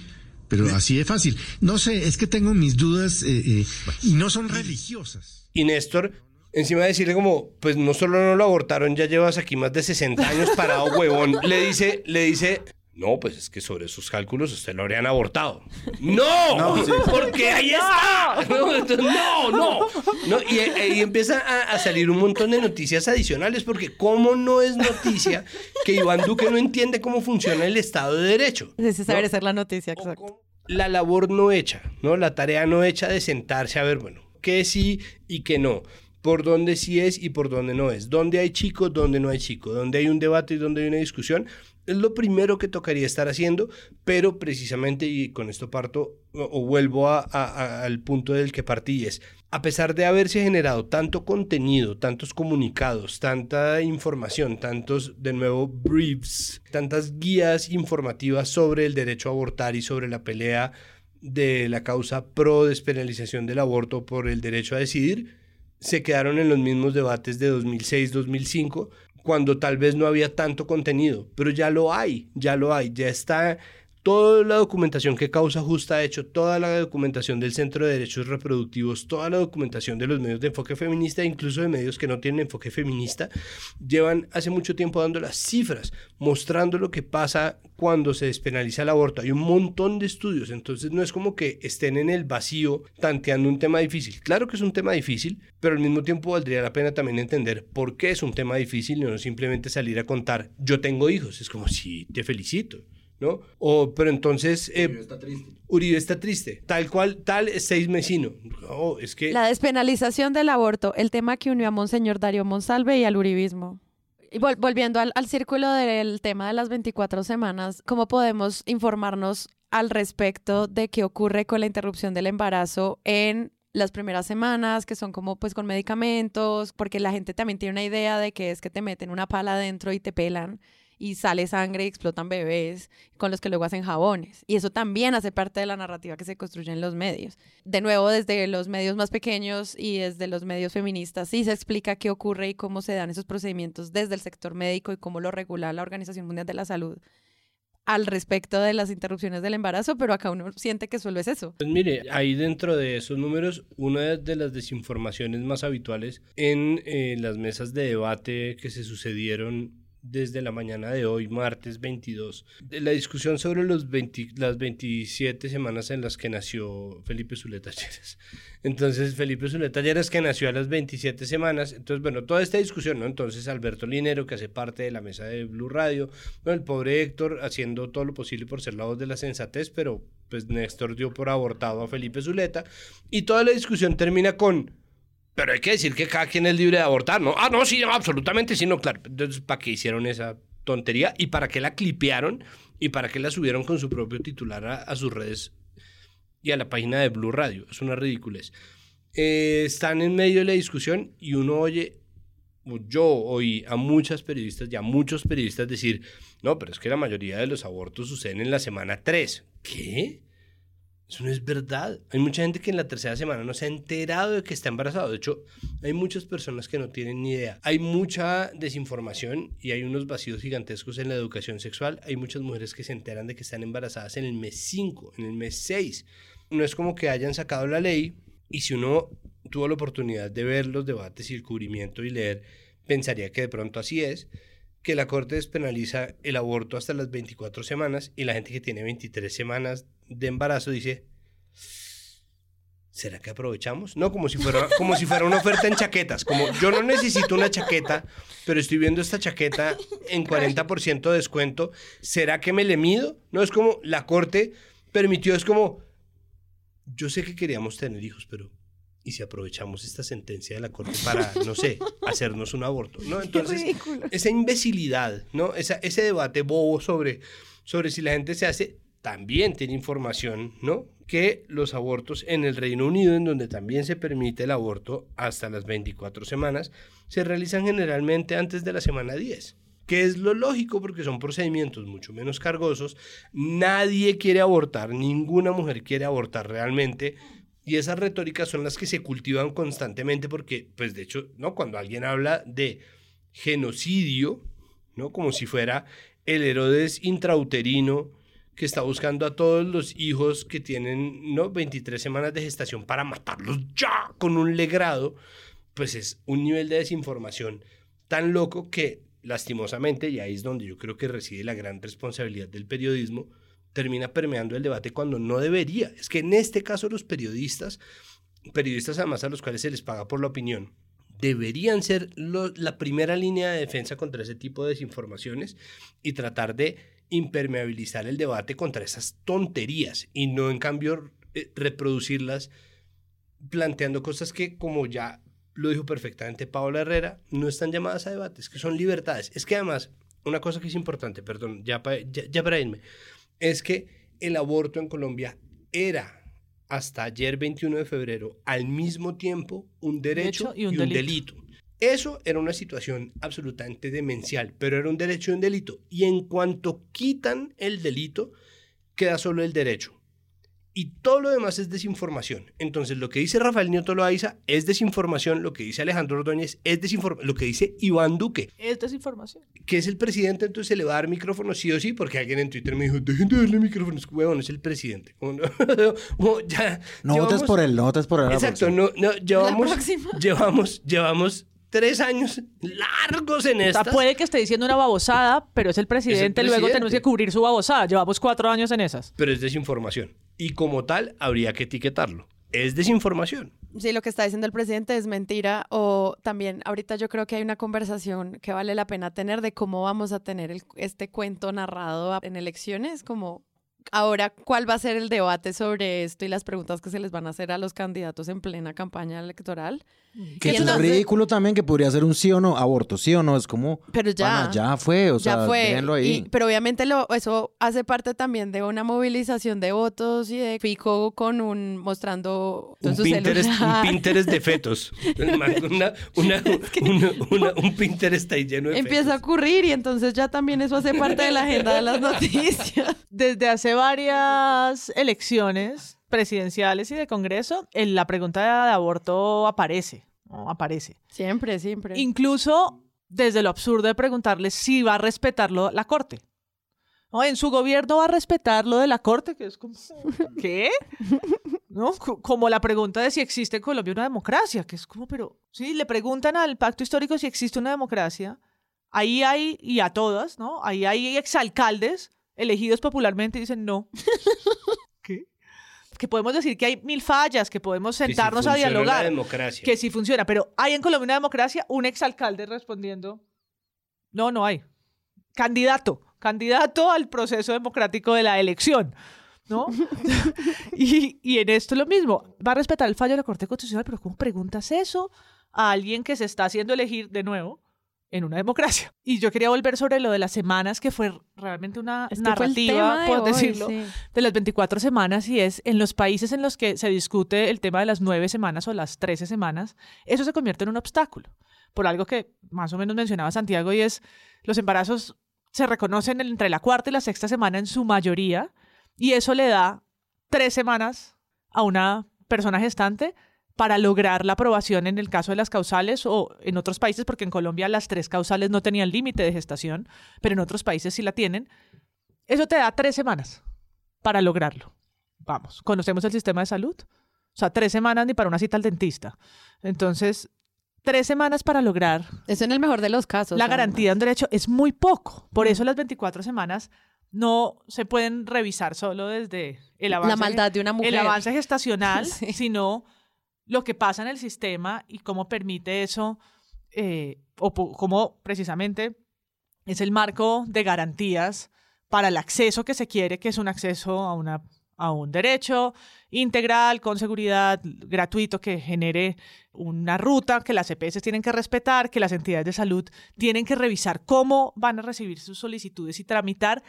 pero así es fácil. No sé, es que tengo mis dudas eh, eh, y no son religiosas. Y Néstor, encima de decirle como, pues no solo no lo abortaron, ya llevas aquí más de 60 años parado, huevón, le dice, le dice, no, pues es que sobre sus cálculos usted lo habrían abortado. ¡No! Porque ahí está. No, no, no. Y ahí empieza a, salir un montón de noticias adicionales, porque ¿cómo no es noticia que Iván Duque no entiende cómo funciona el Estado de Derecho? Esa debería ser la noticia, exacto. La labor no hecha, ¿no? La tarea no hecha de sentarse a ver, bueno, qué sí y qué no por dónde sí es y por dónde no es, dónde hay chicos, dónde no hay chicos, dónde hay un debate y dónde hay una discusión, es lo primero que tocaría estar haciendo, pero precisamente, y con esto parto o, vuelvo al punto del que partí, es, a pesar de haberse generado tanto contenido, tantos comunicados, tanta información, tantos, de nuevo, briefs, tantas guías informativas sobre el derecho a abortar y sobre la pelea de la causa pro despenalización del aborto por el derecho a decidir, se quedaron en los mismos debates de 2006-2005 cuando tal vez no había tanto contenido, pero ya lo hay, ya lo hay, ya está toda la documentación que Causa Justa ha hecho, toda la documentación del Centro de Derechos Reproductivos, toda la documentación de los medios de enfoque feminista, incluso de medios que no tienen enfoque feminista, llevan hace mucho tiempo dando las cifras, mostrando lo que pasa cuando se despenaliza el aborto. Hay un montón de estudios, entonces no es como que estén en el vacío tanteando un tema difícil. Claro que es un tema difícil, pero al mismo tiempo valdría la pena también entender por qué es un tema difícil y no simplemente salir a contar, yo tengo hijos. Es como, sí, te felicito. ¿No? O, pero entonces... Eh, Uribe está triste. Uribe está triste. Tal cual, tal seis mesino. es que... La despenalización del aborto, el tema que unió a Monseñor Darío Monsalve y al uribismo. Y volviendo al, al círculo del tema de las 24 semanas, ¿cómo podemos informarnos al respecto de qué ocurre con la interrupción del embarazo en las primeras semanas, que son como pues con medicamentos, porque la gente también tiene una idea de que es que te meten una pala adentro y te pelan y sale sangre y explotan bebés con los que luego hacen jabones. Y eso también hace parte de la narrativa que se construye en los medios. De nuevo, desde los medios más pequeños y desde los medios feministas, sí se explica qué ocurre y cómo se dan esos procedimientos desde el sector médico y cómo lo regula la Organización Mundial de la Salud al respecto de las interrupciones del embarazo, pero acá uno siente que solo es eso. Pues mire, ahí dentro de esos números, una de las desinformaciones más habituales en eh, las mesas de debate que se sucedieron desde la mañana de hoy, martes 22, la discusión sobre los las 27 semanas en las que nació Felipe Zuleta Lleras. [laughs] Entonces, Felipe Zuleta Lleras que nació a las 27 semanas. Entonces, bueno, toda esta discusión, ¿no? Entonces, Alberto Linero, que hace parte de la mesa de Blue Radio, el pobre Héctor haciendo todo lo posible por ser la voz de la sensatez, pero pues Néstor dio por abortado a Felipe Zuleta. Y toda la discusión termina con pero hay que decir que cada quien es libre de abortar, ¿no? Ah, no, sí, absolutamente sí, no, claro. Entonces, ¿para qué hicieron esa tontería? ¿Y para qué la clipearon? ¿Y para qué la subieron con su propio titular a, sus redes y a la página de Blue Radio? Es una ridiculez. Eh, están en medio de la discusión y uno oye, yo oí a muchas periodistas y a muchos periodistas decir, no, pero es que la mayoría de los abortos suceden en la semana 3. ¿Qué? Eso no es verdad. Hay mucha gente que en la tercera semana no se ha enterado de que está embarazado. De hecho, hay muchas personas que no tienen ni idea. Hay mucha desinformación y hay unos vacíos gigantescos en la educación sexual. Hay muchas mujeres que se enteran de que están embarazadas en el mes 5, en el mes 6. No es como que hayan sacado la ley y si uno tuvo la oportunidad de ver los debates y el cubrimiento y leer, pensaría que de pronto así es que la Corte despenaliza el aborto hasta las 24 semanas y la gente que tiene 23 semanas de embarazo dice, ¿será que aprovechamos? No, como si fuera, como si fuera una oferta en chaquetas. Como yo no necesito una chaqueta, pero estoy viendo esta chaqueta en 40% de descuento. ¿Será que me le mido? No, es como la corte permitió, es como, yo sé que queríamos tener hijos, pero ¿y si aprovechamos esta sentencia de la corte para, no sé, [laughs] hacernos un aborto? ¿no? Entonces, esa imbecilidad, ¿no? Esa, ese debate bobo sobre, sobre si la gente se hace también tiene información, ¿no? Que los abortos en el Reino Unido, en donde también se permite el aborto hasta las 24 semanas, se realizan generalmente antes de la semana 10 que es lo lógico porque son procedimientos mucho menos cargosos. Nadie quiere abortar, ninguna mujer quiere abortar realmente. Y esas retóricas son las que se cultivan constantemente porque, pues de hecho, ¿no? cuando alguien habla de genocidio, ¿no? como si fuera el Herodes intrauterino que está buscando a todos los hijos que tienen ¿no? 23 semanas de gestación para matarlos ya con un legrado, pues es un nivel de desinformación tan loco que lastimosamente, y ahí es donde yo creo que reside la gran responsabilidad del periodismo, termina permeando el debate cuando no debería. Es que en este caso los periodistas, periodistas además a los cuales se les paga por la opinión, deberían ser la primera línea de defensa contra ese tipo de desinformaciones y tratar de impermeabilizar el debate contra esas tonterías y no en cambio eh, reproducirlas planteando cosas que como ya lo dijo perfectamente Paola Herrera, no están llamadas a debates, que son libertades. Es que además, una cosa que es importante, perdón, ya, ya, para irme, es que el aborto en Colombia era hasta ayer 21 de febrero al mismo tiempo un derecho, y un, delito. Eso era una situación absolutamente demencial, pero era un derecho y un delito. Y en cuanto quitan el delito, queda solo el derecho. Y todo lo demás es desinformación. Entonces, lo que dice Rafael Nieto Loaiza es desinformación, lo que dice Alejandro Ordóñez es desinformación, lo que dice Iván Duque es desinformación. Que es el presidente, entonces se le va a dar micrófono sí o sí, porque alguien en Twitter me dijo, dejen de darle micrófono, huevón, es el presidente. no, [laughs] ya, no votes por él, no votes por él. Exacto, no, no, llevamos, [laughs] llevamos, llevamos tres años largos en esta. puede que esté diciendo una babosada, pero es el, presidente, luego tenemos que cubrir su babosada. Llevamos cuatro años en esas. Pero es desinformación. Y como tal, habría que etiquetarlo. Es desinformación. Sí, lo que está diciendo el presidente es mentira. O también, ahorita yo creo que hay una conversación que vale la pena tener de cómo vamos a tener este cuento narrado en elecciones, como Ahora, ¿cuál va a ser el debate sobre esto y las preguntas que se les van a hacer a los candidatos en plena campaña electoral? Que es ridículo también que podría ser un sí o no, aborto, sí o no, es como... Pero ya. ya fue, o sea, fue. ahí. pero obviamente lo, eso hace parte también de una movilización de votos y de Fico con un, mostrando... Un Pinterest, un Pinterest de fetos. [laughs] un Pinterest ahí lleno de Empieza a ocurrir y entonces ya también eso hace parte de la agenda de las noticias. [laughs] Desde hace varias elecciones presidenciales y de Congreso, en la pregunta de aborto aparece. Aparece. Siempre, siempre. Incluso desde lo absurdo de preguntarle si va a respetarlo la Corte. ¿No? En su gobierno va a respetar lo de la Corte, que es como, [laughs] ¿qué? ¿No? Como la pregunta de si existe en Colombia una democracia, que es como, pero, sí, le preguntan al pacto histórico si existe una democracia. Ahí hay, y a todas, ¿no? Ahí hay exalcaldes elegidos popularmente dicen no. [laughs] ¿Qué? Que podemos decir que hay mil fallas, que podemos sentarnos a dialogar. democracia. Que sí funciona, pero ¿hay en Colombia una democracia? Un exalcalde respondiendo, no, no hay. Candidato, candidato al proceso democrático de la elección. ¿no? [laughs] [laughs] y, y, en esto lo mismo, va a respetar el fallo de la Corte Constitucional, pero ¿cómo preguntas eso a alguien que se está haciendo elegir de nuevo? En una democracia. Y yo quería volver sobre lo de las semanas, que fue realmente una narrativa, por decirlo, de las 24 semanas, y es en los países en los que se discute el tema de las nueve semanas o las 13 semanas, eso se convierte en un obstáculo, por algo que más o menos mencionaba Santiago, y es los embarazos se reconocen entre la cuarta y la sexta semana en su mayoría, y eso le da tres semanas a una persona gestante para lograr la aprobación en el caso de las causales o en otros países, porque en Colombia las tres causales no tenían límite de gestación, pero en otros países sí la tienen. Eso te da tres semanas para lograrlo. Vamos, conocemos el sistema de salud. O sea, tres semanas ni para una cita al dentista. Entonces, tres semanas para lograr. Eso en el mejor de los casos. La garantía de un derecho es muy poco. Por eso las 24 semanas no se pueden revisar solo desde el avance, La maldad de una mujer. el avance gestacional, [laughs] Sí. sino lo que pasa en el sistema y cómo permite eso, eh, o cómo precisamente es el marco de garantías para el acceso que se quiere, que es un acceso a, una, a un derecho integral, con seguridad, gratuito, que genere una ruta que las EPS tienen que respetar, que las entidades de salud tienen que revisar cómo van a recibir sus solicitudes y tramitar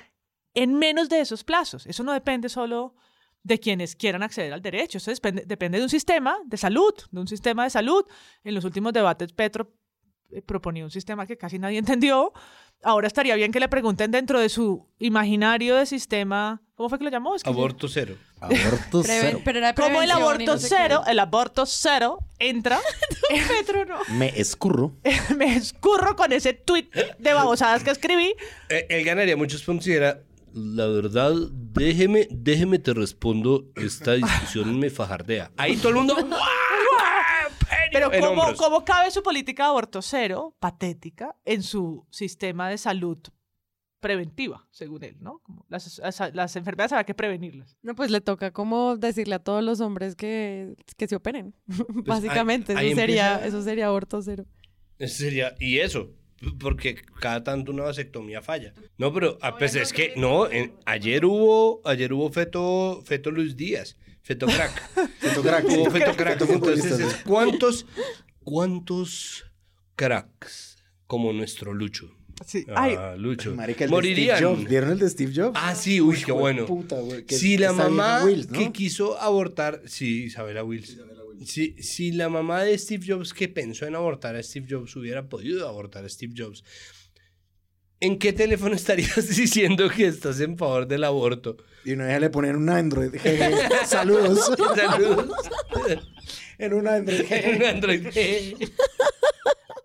en menos de esos plazos. Eso no depende solo de quienes quieran acceder al derecho, eso depende, depende de un sistema de salud, de un sistema de salud. En los últimos debates Petro eh, proponía un sistema que casi nadie [laughs] entendió. Ahora estaría bien que le pregunten dentro de su imaginario de sistema, ¿cómo fue que lo llamó? Es que yo- Aborto cero. Aborto cero. Pero era de ¿Cómo el aborto no sé qué. cero, el aborto cero entra? [laughs] Petro no. Me escurro. [laughs] Me escurro con ese tweet de babosadas que escribí. Eh, él ganaría muchos puntos era, la verdad, déjeme, déjeme te respondo, esta discusión me fajardea. Ahí todo el mundo... [laughs] Pero ¿cómo. ¿cómo cabe su política de aborto cero, patética, en su sistema de salud preventiva, según él, ¿no? Como las, las- las enfermedades habrá que prevenirlas. No, pues le toca como decirle a todos los hombres que, que se operen. [laughs] Básicamente, ahí eso, sería, empieza- eso sería aborto cero. Eso sería, y eso, porque cada tanto una vasectomía falla. No, pero ah, pues es que, no, en- ayer hubo, ayer hubo feto, feto Luis Díaz, feto crack. [laughs] Feto crack. Hubo feto crack. Entonces, es. ¿cuántos, cuántos cracks como nuestro Lucho? Sí. Ah, Lucho. Marica, el de Morirían. Steve Jobs. ¿Vieron el de Steve Jobs? Ah, sí, uy, qué de bueno. puta, güey, que si la mamá Wills, ¿no? que quiso abortar, sí, Isabela Wills. Si, si la mamá de Steve Jobs que pensó en abortar a Steve Jobs hubiera podido abortar a Steve Jobs, ¿en qué teléfono [laughs] estarías diciendo que estás en favor del aborto? Y una vez le ponen un Android. jeje. Saludos. Saludos. en un Android. [laughs] [laughs] En Android.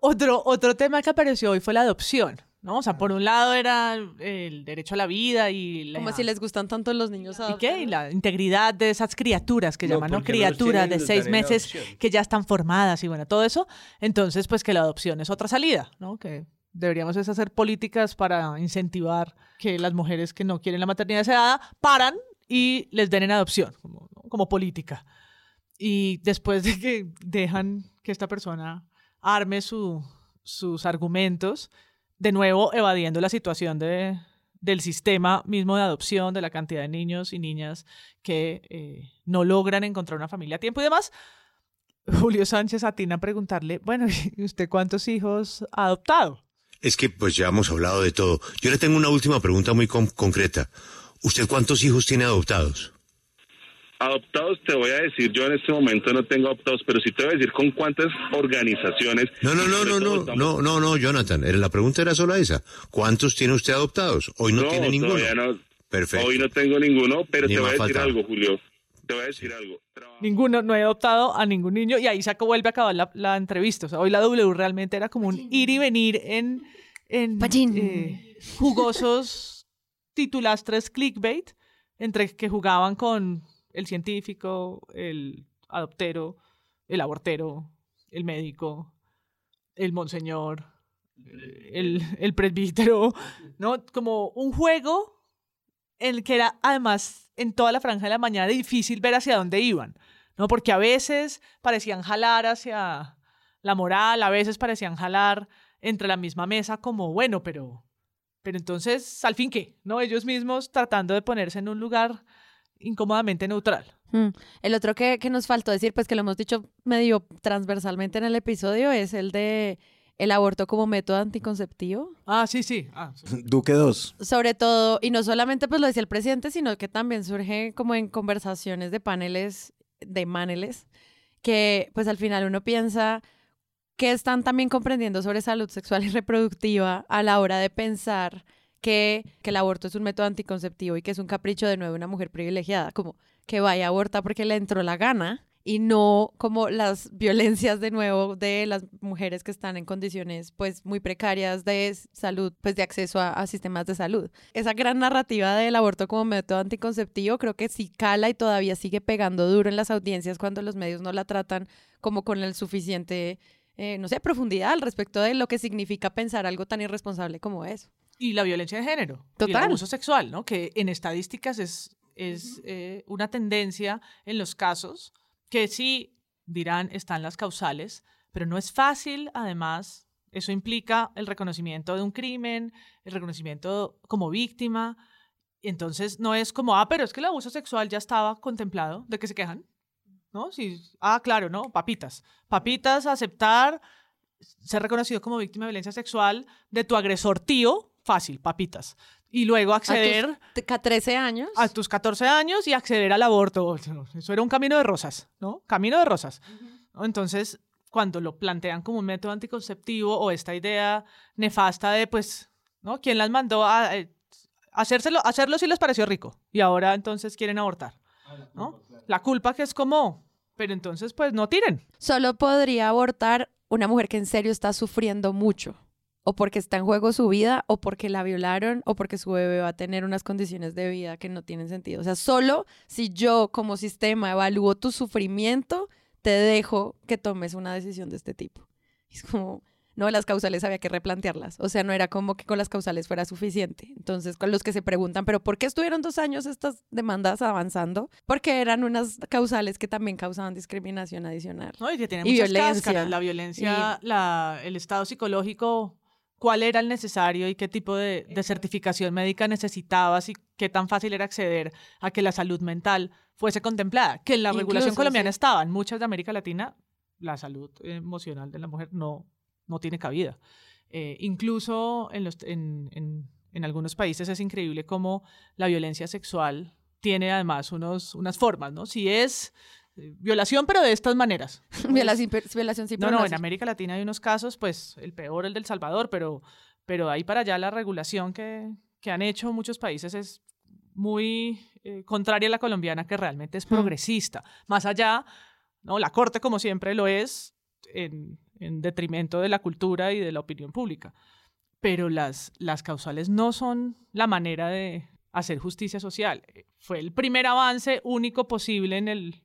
Otro, otro tema que apareció hoy fue la adopción, ¿no? O sea, por un lado era el derecho a la vida y la... Como si les gustan tanto los niños ¿Y adoptar. qué? Y la integridad de esas criaturas que No, llaman, ¿no? Criaturas de seis meses que ya están formadas y bueno, todo eso. Entonces, pues que la adopción es otra salida, ¿no? Que deberíamos es hacer políticas para incentivar que las mujeres que no quieren la maternidad deseada paran y les den en adopción, como, ¿no? como política. Y después de que dejan que esta persona arme su- sus argumentos, de nuevo evadiendo la situación de, del sistema mismo de adopción, de la cantidad de niños y niñas que eh, no logran encontrar una familia a tiempo y demás. Julio Sánchez atina a preguntarle, bueno, [laughs] ¿y usted cuántos hijos ha adoptado? Es que pues ya hemos hablado de todo. Yo le tengo una última pregunta muy con- concreta. ¿Usted cuántos hijos tiene adoptados? Adoptados te voy a decir, yo en este momento no tengo adoptados, pero sí te voy a decir con cuántas organizaciones. No, no, no, no, no, no, no, no, Jonathan. La pregunta era solo esa. ¿Cuántos tiene usted adoptados? Hoy no, tiene ninguno. no. Perfecto. Hoy no tengo ninguno, pero Ni te voy a decir algo, Julio. Te voy a decir algo. Ninguno, no he adoptado a ningún niño y ahí se acabó, vuelve a acabar la, la entrevista. O sea, hoy la W realmente era como un ir y venir en, en eh, jugosos titulastres clickbait entre que jugaban con el científico, el adoptero, el abortero, el médico, el monseñor, el, el presbítero, ¿no? Como un juego en el que era además en toda la franja de la mañana difícil ver hacia dónde iban, ¿no? Porque a veces parecían jalar hacia la moral, a veces parecían jalar entre la misma mesa como, bueno, pero, pero entonces, ¿al fin qué? ¿No? Ellos mismos tratando de ponerse en un lugar incómodamente neutral. Mm. El otro que, que nos faltó decir, pues que lo hemos dicho medio transversalmente en el episodio, es el de el aborto como método anticonceptivo. Ah, sí, sí. Ah, sí. [laughs] Duque 2. Sobre todo, y no solamente pues lo decía el presidente, sino que también surge como en conversaciones de paneles, de maneles, que pues al final uno piensa que están también comprendiendo sobre salud sexual y reproductiva a la hora de pensar que, el aborto es un método anticonceptivo y que es un capricho de nuevo una mujer privilegiada, como que vaya a abortar porque le entró la gana y no como las [laughs] violencias de nuevo de las mujeres que están en condiciones pues muy precarias de salud, pues de acceso a, a sistemas de salud. Esa gran narrativa del aborto como método anticonceptivo creo que sí cala y todavía sigue pegando duro en las audiencias cuando los medios no la tratan como con el suficiente, eh, no sé, profundidad al respecto de lo que significa pensar algo tan irresponsable como eso. Y la violencia de género. Y el abuso sexual, ¿no? Que en estadísticas es, es eh, una tendencia en los casos que sí, dirán, están las causales, pero no es fácil, además, eso implica el reconocimiento de un crimen, el reconocimiento como víctima. Entonces, no es como, ah, pero es que el abuso sexual ya estaba contemplado, ¿de qué se quejan? ¿No? Sí, ah, claro, ¿no? Papitas. Papitas, aceptar ser reconocido como víctima de violencia sexual de tu agresor tío, fácil, papitas. Y luego acceder... ¿A 13 años? A tus 14 años y acceder al aborto. Eso era un camino de rosas, ¿no? Camino de rosas. Entonces, cuando lo plantean como un método anticonceptivo o esta idea nefasta de, pues, ¿no? ¿Quién las mandó a eh, hacérselo, hacerlo si les pareció rico? Y ahora entonces quieren abortar, ¿no? La culpa que es como, pero entonces pues no tiren. Solo podría abortar una mujer que en serio está sufriendo mucho o porque está en juego su vida, o porque la violaron, o porque su bebé va a tener unas condiciones de vida que no tienen sentido. O sea, solo si yo como sistema evalúo tu sufrimiento, te dejo que tomes una decisión de este tipo. Es como, no, las causales había que replantearlas. O sea, no era como que con las causales fuera suficiente. Entonces, con los que se preguntan, pero ¿por qué estuvieron dos años estas demandas avanzando? Porque eran unas causales que también causaban discriminación adicional. No, y que tienen muchas violencia. La violencia, la, el estado psicológico cuál era el necesario y qué tipo de, de, certificación médica necesitabas y qué tan fácil era acceder a que la salud mental fuese contemplada, que en la regulación colombiana estaba, en muchas de América Latina la salud emocional de la mujer no, no tiene cabida. Eh, incluso en, los, en, en, en, algunos países es increíble cómo la violencia sexual tiene además unos, unas formas, ¿no? Si es violación, pero de estas maneras. [laughs] violación, violación No, no, en América Latina hay unos casos, pues el peor, el del Salvador, pero, pero ahí para allá la regulación que, que han hecho muchos países es muy eh, contraria a la colombiana, que realmente es progresista. Más allá, ¿no? La Corte, como siempre lo es, en, en detrimento de la cultura y de la opinión pública. Pero las, las causales no son la manera de hacer justicia social. Fue el primer avance único posible en el,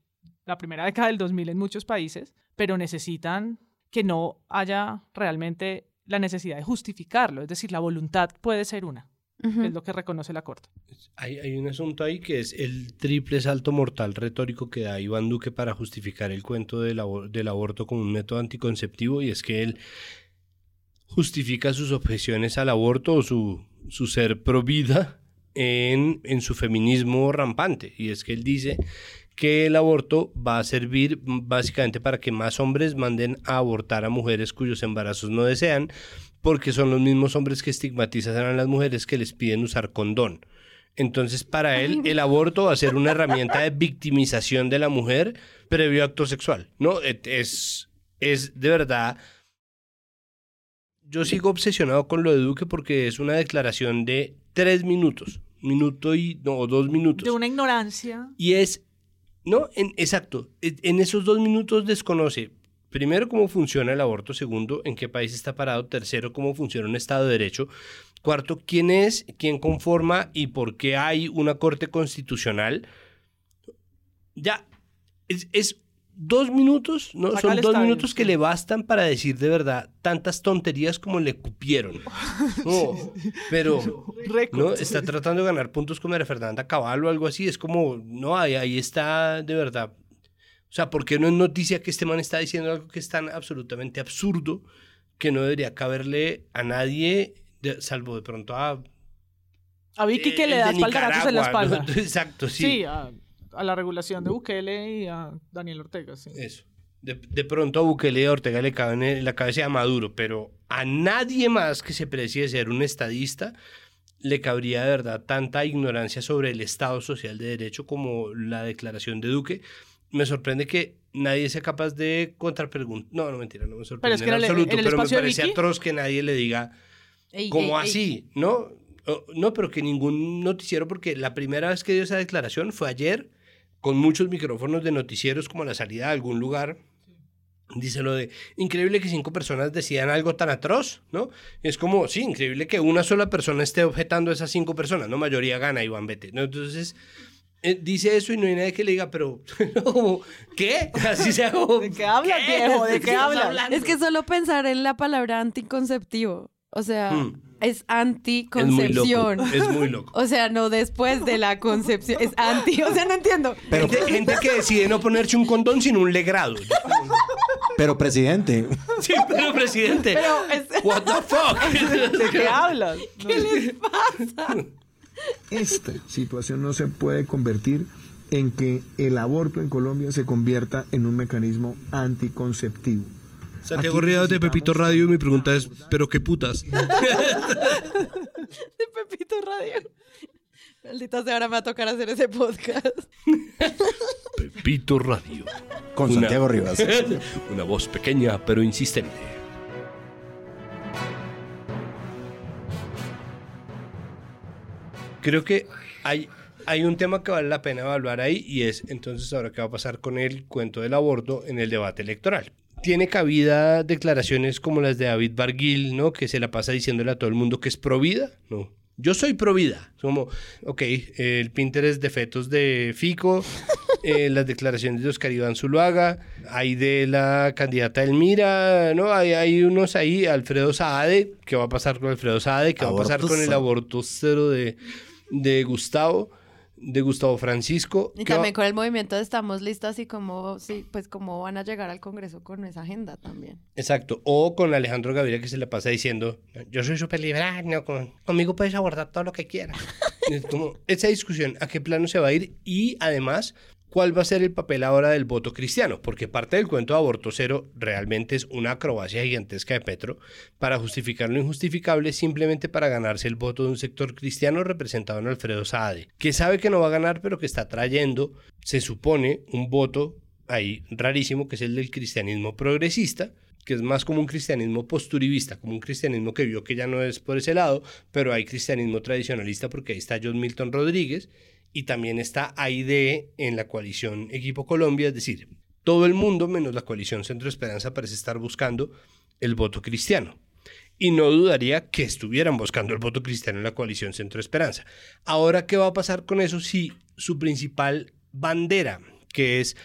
la primera década del 2000 en muchos países, pero necesitan que no haya realmente la necesidad de justificarlo. Es decir, la voluntad puede ser una. Es lo que reconoce la Corte. Hay, hay, un asunto ahí que es el triple salto mortal retórico que da Iván Duque para justificar el cuento del, del aborto como un método anticonceptivo y es que él justifica sus objeciones al aborto o su, su ser pro vida en, en su feminismo rampante. Y es que él dice que el aborto va a servir básicamente para que más hombres manden a abortar a mujeres cuyos embarazos no desean porque son los mismos hombres que estigmatizan a las mujeres que les piden usar condón. Entonces, para él, el aborto va a ser una herramienta de victimización de la mujer previo acto sexual. No, es, es de verdad. Yo sigo obsesionado con lo de Duque porque es una declaración de tres minutos, minuto y no, dos minutos. De una ignorancia. Y es, no, en, exacto, en esos dos minutos desconoce Primero, cómo funciona el aborto. Segundo, en qué país está parado. Tercero, cómo funciona un Estado de Derecho. Cuarto, quién es, quién conforma y por qué hay una Corte Constitucional. Ya, es, dos minutos, ¿no? Son dos minutos que le bastan para decir de verdad tantas tonterías como le cupieron. [laughs] pero [laughs] ¿no? está tratando de ganar puntos con María Fernanda Caballo o algo así. Es como, no, ahí, ahí está de verdad o sea, ¿por qué no es noticia que este man está diciendo algo que es tan absolutamente absurdo que no debería caberle a nadie, salvo de pronto a... A Vicky que le da espaldarazos en la espalda. [laughs] Exacto, sí. Sí, a, la regulación de Bukele y a Daniel Ortega, sí. Eso. De, pronto a Bukele y a Ortega le caben en la cabeza a Maduro, pero a nadie más que se precie ser un estadista le cabría de verdad tanta ignorancia sobre el Estado social de derecho como la declaración de Duque, me sorprende que nadie sea capaz de contrapreguntar. No, no mentira, no me sorprende pero en, absoluto, pero me parece atroz que nadie le diga como así, ¿no? No, pero que ningún noticiero, porque la primera vez que dio esa declaración fue ayer, con muchos micrófonos de noticieros como a la salida de algún lugar. Dice lo de increíble que cinco personas decidan algo tan atroz, ¿no? Es como, sí, increíble que una sola persona esté objetando a esas cinco personas, ¿no? Mayoría gana, Iván Vete, ¿no? Entonces, eh, dice eso y no hay nadie que le diga, pero [laughs] ¿qué? Así ¿De qué hablas, viejo? ¿De qué hablas? Es que solo pensar en la palabra anticonceptivo O sea, hmm. es anticoncepción. Es, es muy loco. [laughs] O sea, no después de la concepción. Es anti. O sea, no entiendo. Pero gente, que decide no ponerse un condón sino un legrado. Pero presidente. Sí, pero presidente. Pero es... What the fuck? [laughs] ¿De qué hablas? ¿Qué les pasa? Esta situación no se puede convertir en que el aborto en Colombia se convierta en un mecanismo anticonceptivo. Santiago Ríos de Pepito Radio y mi pregunta es, ¿pero qué putas? [laughs] de Pepito Radio. Maldita sea, ahora me va a tocar hacer ese podcast. Pepito Radio. Con Santiago Rivas. [laughs] Una voz pequeña pero insistente. Creo que hay, hay un tema que vale la pena evaluar ahí y es entonces ahora qué va a pasar con el cuento del aborto en el debate electoral tiene cabida declaraciones como las de David Barguil, ¿no? Que se la pasa diciéndole a todo el mundo que es provida, ¿no? Yo soy provida. Como, ok, el Pinterest de fetos de Fico, eh, [laughs] las declaraciones de Oscar Iván Zuluaga, hay de la candidata Elmira, ¿no? Hay, hay unos ahí, Alfredo Saade, ¿qué va a pasar con Alfredo Saade? ¿Qué va a pasar con el aborto cero de, de Gustavo? De Gustavo Francisco. Y también con el movimiento de Estamos Listas y cómo, sí, pues cómo van a llegar al Congreso con esa agenda también. Exacto. O con Alejandro Gaviria que se le pasa diciendo, yo soy súper liberal, no, conmigo puedes abordar todo lo que quieras. [laughs] como esa discusión, ¿a qué plano se va a ir? Y además, ¿Cuál va a ser el papel ahora del voto cristiano? Porque parte del cuento de aborto cero realmente es una acrobacia gigantesca de Petro para justificar lo injustificable simplemente para ganarse el voto de un sector cristiano representado en Alfredo Saade, que sabe que no va a ganar pero que está trayendo, se supone, un voto ahí rarísimo que es el del cristianismo progresista, que es más como un cristianismo posturivista, como un cristianismo que vio que ya no es por ese lado, pero hay cristianismo tradicionalista porque ahí está John Milton Rodríguez y también está AID en la coalición Equipo Colombia, es decir, todo el mundo menos la coalición Centro Esperanza parece estar buscando el voto cristiano. Y no dudaría que estuvieran buscando el voto cristiano en la coalición Centro Esperanza. Ahora, ¿qué va a pasar con eso si su principal bandera, que es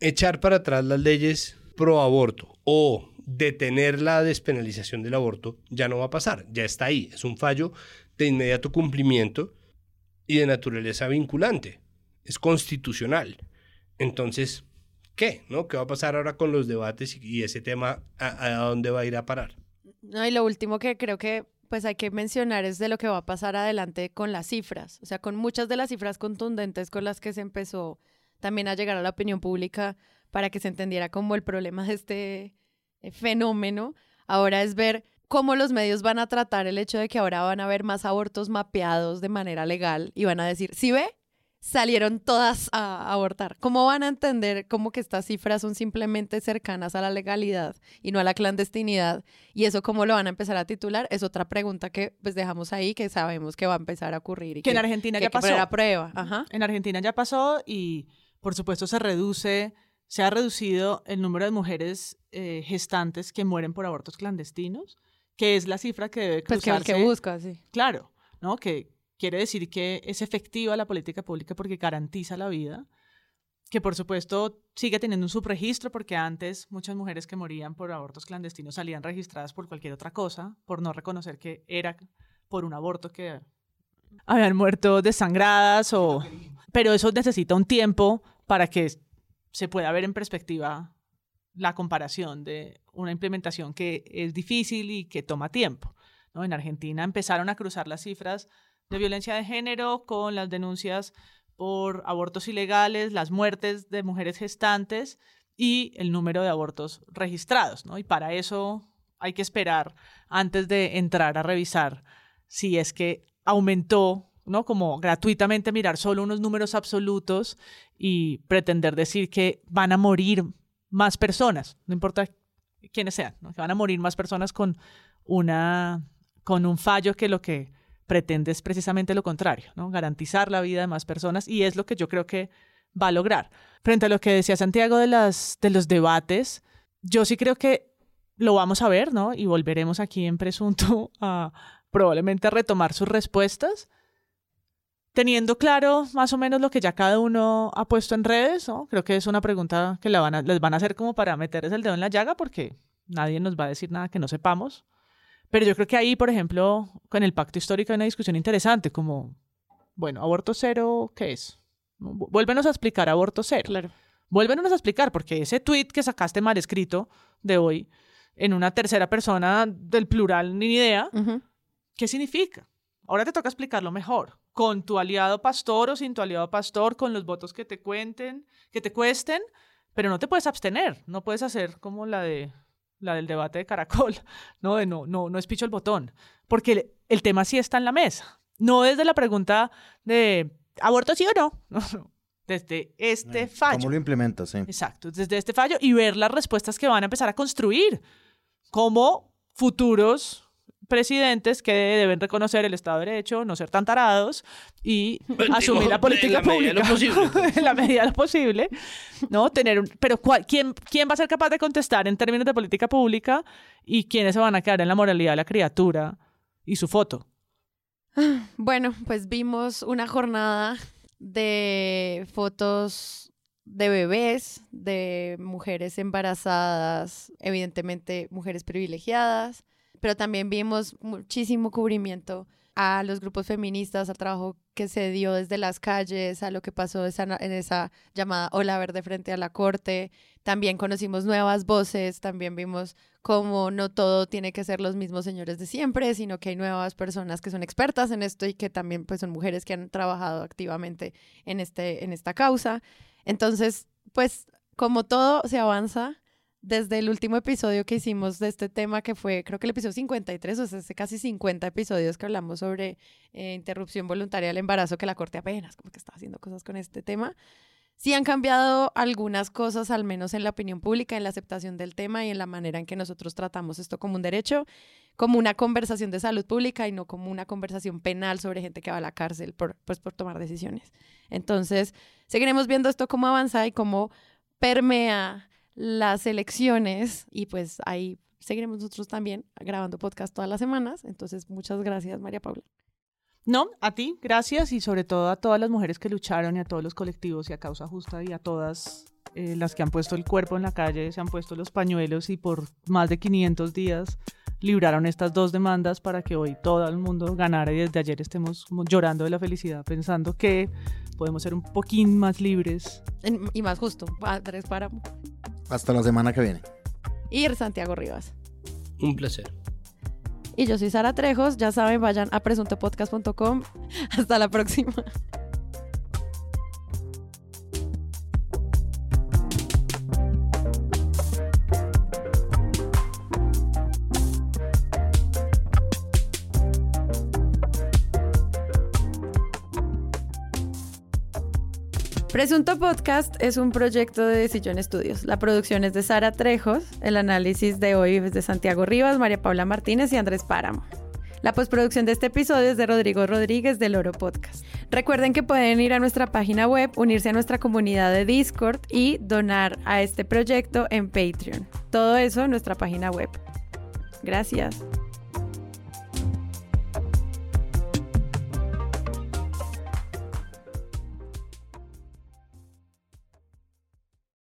echar para atrás las leyes pro aborto o detener la despenalización del aborto, ya no va a pasar, ya está ahí, es un fallo de inmediato cumplimiento y de naturaleza vinculante, es constitucional. Entonces, ¿qué? ¿No? ¿Qué va a pasar ahora con los debates y, ese tema a, dónde va a ir a parar? No, y lo último que creo que pues hay que mencionar es de lo que va a pasar adelante con las cifras, o sea, con muchas de las cifras contundentes con las que se empezó también a llegar a la opinión pública para que se entendiera como el problema de este eh, fenómeno. Ahora es ver cómo los medios van a tratar el hecho de que ahora van a haber más abortos mapeados de manera legal y van a decir, si ve, salieron todas a abortar. ¿Cómo van a entender cómo que estas cifras son simplemente cercanas a la legalidad y no a la clandestinidad? Y eso cómo lo van a empezar a titular es otra pregunta que pues dejamos ahí que sabemos que va a empezar a ocurrir. Y que, en Argentina ya pasó. A prueba. Ajá. En Argentina ya pasó y por supuesto se reduce, se ha reducido el número de mujeres eh, gestantes que mueren por abortos clandestinos que es la cifra que debe cruzarse. Pues que, que busca, sí. Claro, ¿no? Que quiere decir que es efectiva la política pública porque garantiza la vida, que por supuesto sigue teniendo un subregistro porque antes muchas mujeres que morían por abortos clandestinos salían registradas por cualquier otra cosa, por no reconocer que era por un aborto que habían muerto desangradas o... Pero eso necesita un tiempo para que se pueda ver en perspectiva la comparación de una implementación que es difícil y que toma tiempo. ¿no? En Argentina empezaron a cruzar las cifras de violencia de género con las denuncias por abortos ilegales, las muertes de mujeres gestantes y el número de abortos registrados. ¿no? Y para eso hay que esperar antes de entrar a revisar si es que aumentó, ¿no? Como gratuitamente mirar solo unos números absolutos y pretender decir que van a morir más personas, no importa quiénes sean, que van a morir más personas con, una, con un fallo que lo que pretende es precisamente lo contrario, ¿no? garantizar la vida de más personas y es lo que yo creo que va a lograr. Frente a lo que decía Santiago de, las, de los debates, yo sí creo que lo vamos a ver, ¿no? Y volveremos aquí en Presunto [laughs] a probablemente a retomar sus respuestas, teniendo claro más o menos lo que ya cada uno ha puesto en redes, ¿no? Creo que es una pregunta que la van a, les van a hacer como para meterles el dedo en la llaga porque nadie nos va a decir nada que no sepamos. Pero yo creo que ahí, por ejemplo, con el pacto histórico hay una discusión interesante, como, bueno, aborto cero, ¿qué es? Vuélvenos a explicar aborto cero. Claro. Vuélvenos a explicar, porque ese tweet que sacaste mal escrito de hoy, en una tercera persona del plural, ni idea, ¿qué significa? Ahora te toca explicarlo mejor, con tu aliado pastor o sin tu aliado pastor, con los votos que te cuenten, que te cuesten, pero no te puedes abstener, no puedes hacer como la de la del debate de Caracol, [laughs] no de no no no espicho el botón, porque el, tema sí está en la mesa, no desde la pregunta de aborto sí o no, [laughs] no, desde este fallo. ¿Cómo lo implementas? Sí. Exacto, desde este fallo y ver las respuestas que van a empezar a construir como futuros presidentes que deben reconocer el Estado de Derecho, no ser tan tarados y asumir la política pública [laughs] en la medida de lo posible, ¿no? Tener un, pero ¿quién, ¿quién va a ser capaz de contestar en términos de política pública y quiénes se van a quedar en la moralidad de la criatura y su foto? [sighs] Bueno, pues vimos una jornada de fotos de bebés, de mujeres embarazadas, evidentemente mujeres privilegiadas, pero también vimos muchísimo cubrimiento a los grupos feministas, al trabajo que se dio desde las calles, a lo que pasó en esa llamada Ola Verde frente a la Corte. También conocimos nuevas voces, también vimos cómo no todo tiene que ser los mismos señores de siempre, sino que hay nuevas personas que son expertas en esto y que también pues, son mujeres que han trabajado activamente en, este, en esta causa. Entonces, pues como todo se avanza, desde el último episodio que hicimos de este tema, que fue creo que el episodio 53, o sea, hace casi 50 episodios que hablamos sobre eh, interrupción voluntaria del embarazo, que la Corte apenas como que está haciendo cosas con este tema. Sí han cambiado algunas cosas, al menos en la opinión pública, en la aceptación del tema y en la manera en que nosotros tratamos esto como un derecho, como una conversación de salud pública y no como una conversación penal sobre gente que va a la cárcel por, pues, por tomar decisiones. Entonces, seguiremos viendo esto cómo avanza y cómo permea las elecciones y pues ahí seguiremos nosotros también grabando podcast todas las semanas. Entonces, muchas gracias, María Paula. No, a ti, gracias y sobre todo a todas las mujeres que lucharon y a todos los colectivos y a Causa Justa y a todas eh, las que han puesto el cuerpo en la calle, se han puesto los pañuelos y por más de 500 días libraron estas dos demandas para que hoy todo el mundo ganara y desde ayer estemos llorando de la felicidad pensando que podemos ser un poquín más libres. y más justo. Andrés Páramo. Hasta la semana que viene. Y Santiago Rivas. Un placer. Y yo soy Sara Trejos. Ya saben, vayan a presuntopodcast.com. [laughs] Hasta la próxima. Presunto Podcast es un proyecto de Decisión Estudios. La producción es de Sara Trejos, el análisis de hoy es de Santiago Rivas, María Paula Martínez y Andrés Páramo. La postproducción de este episodio es de Rodrigo Rodríguez del Oro Podcast. Recuerden que pueden ir a nuestra página web, unirse a nuestra comunidad de Discord y donar a este proyecto en Patreon. Todo eso en nuestra página web. Gracias.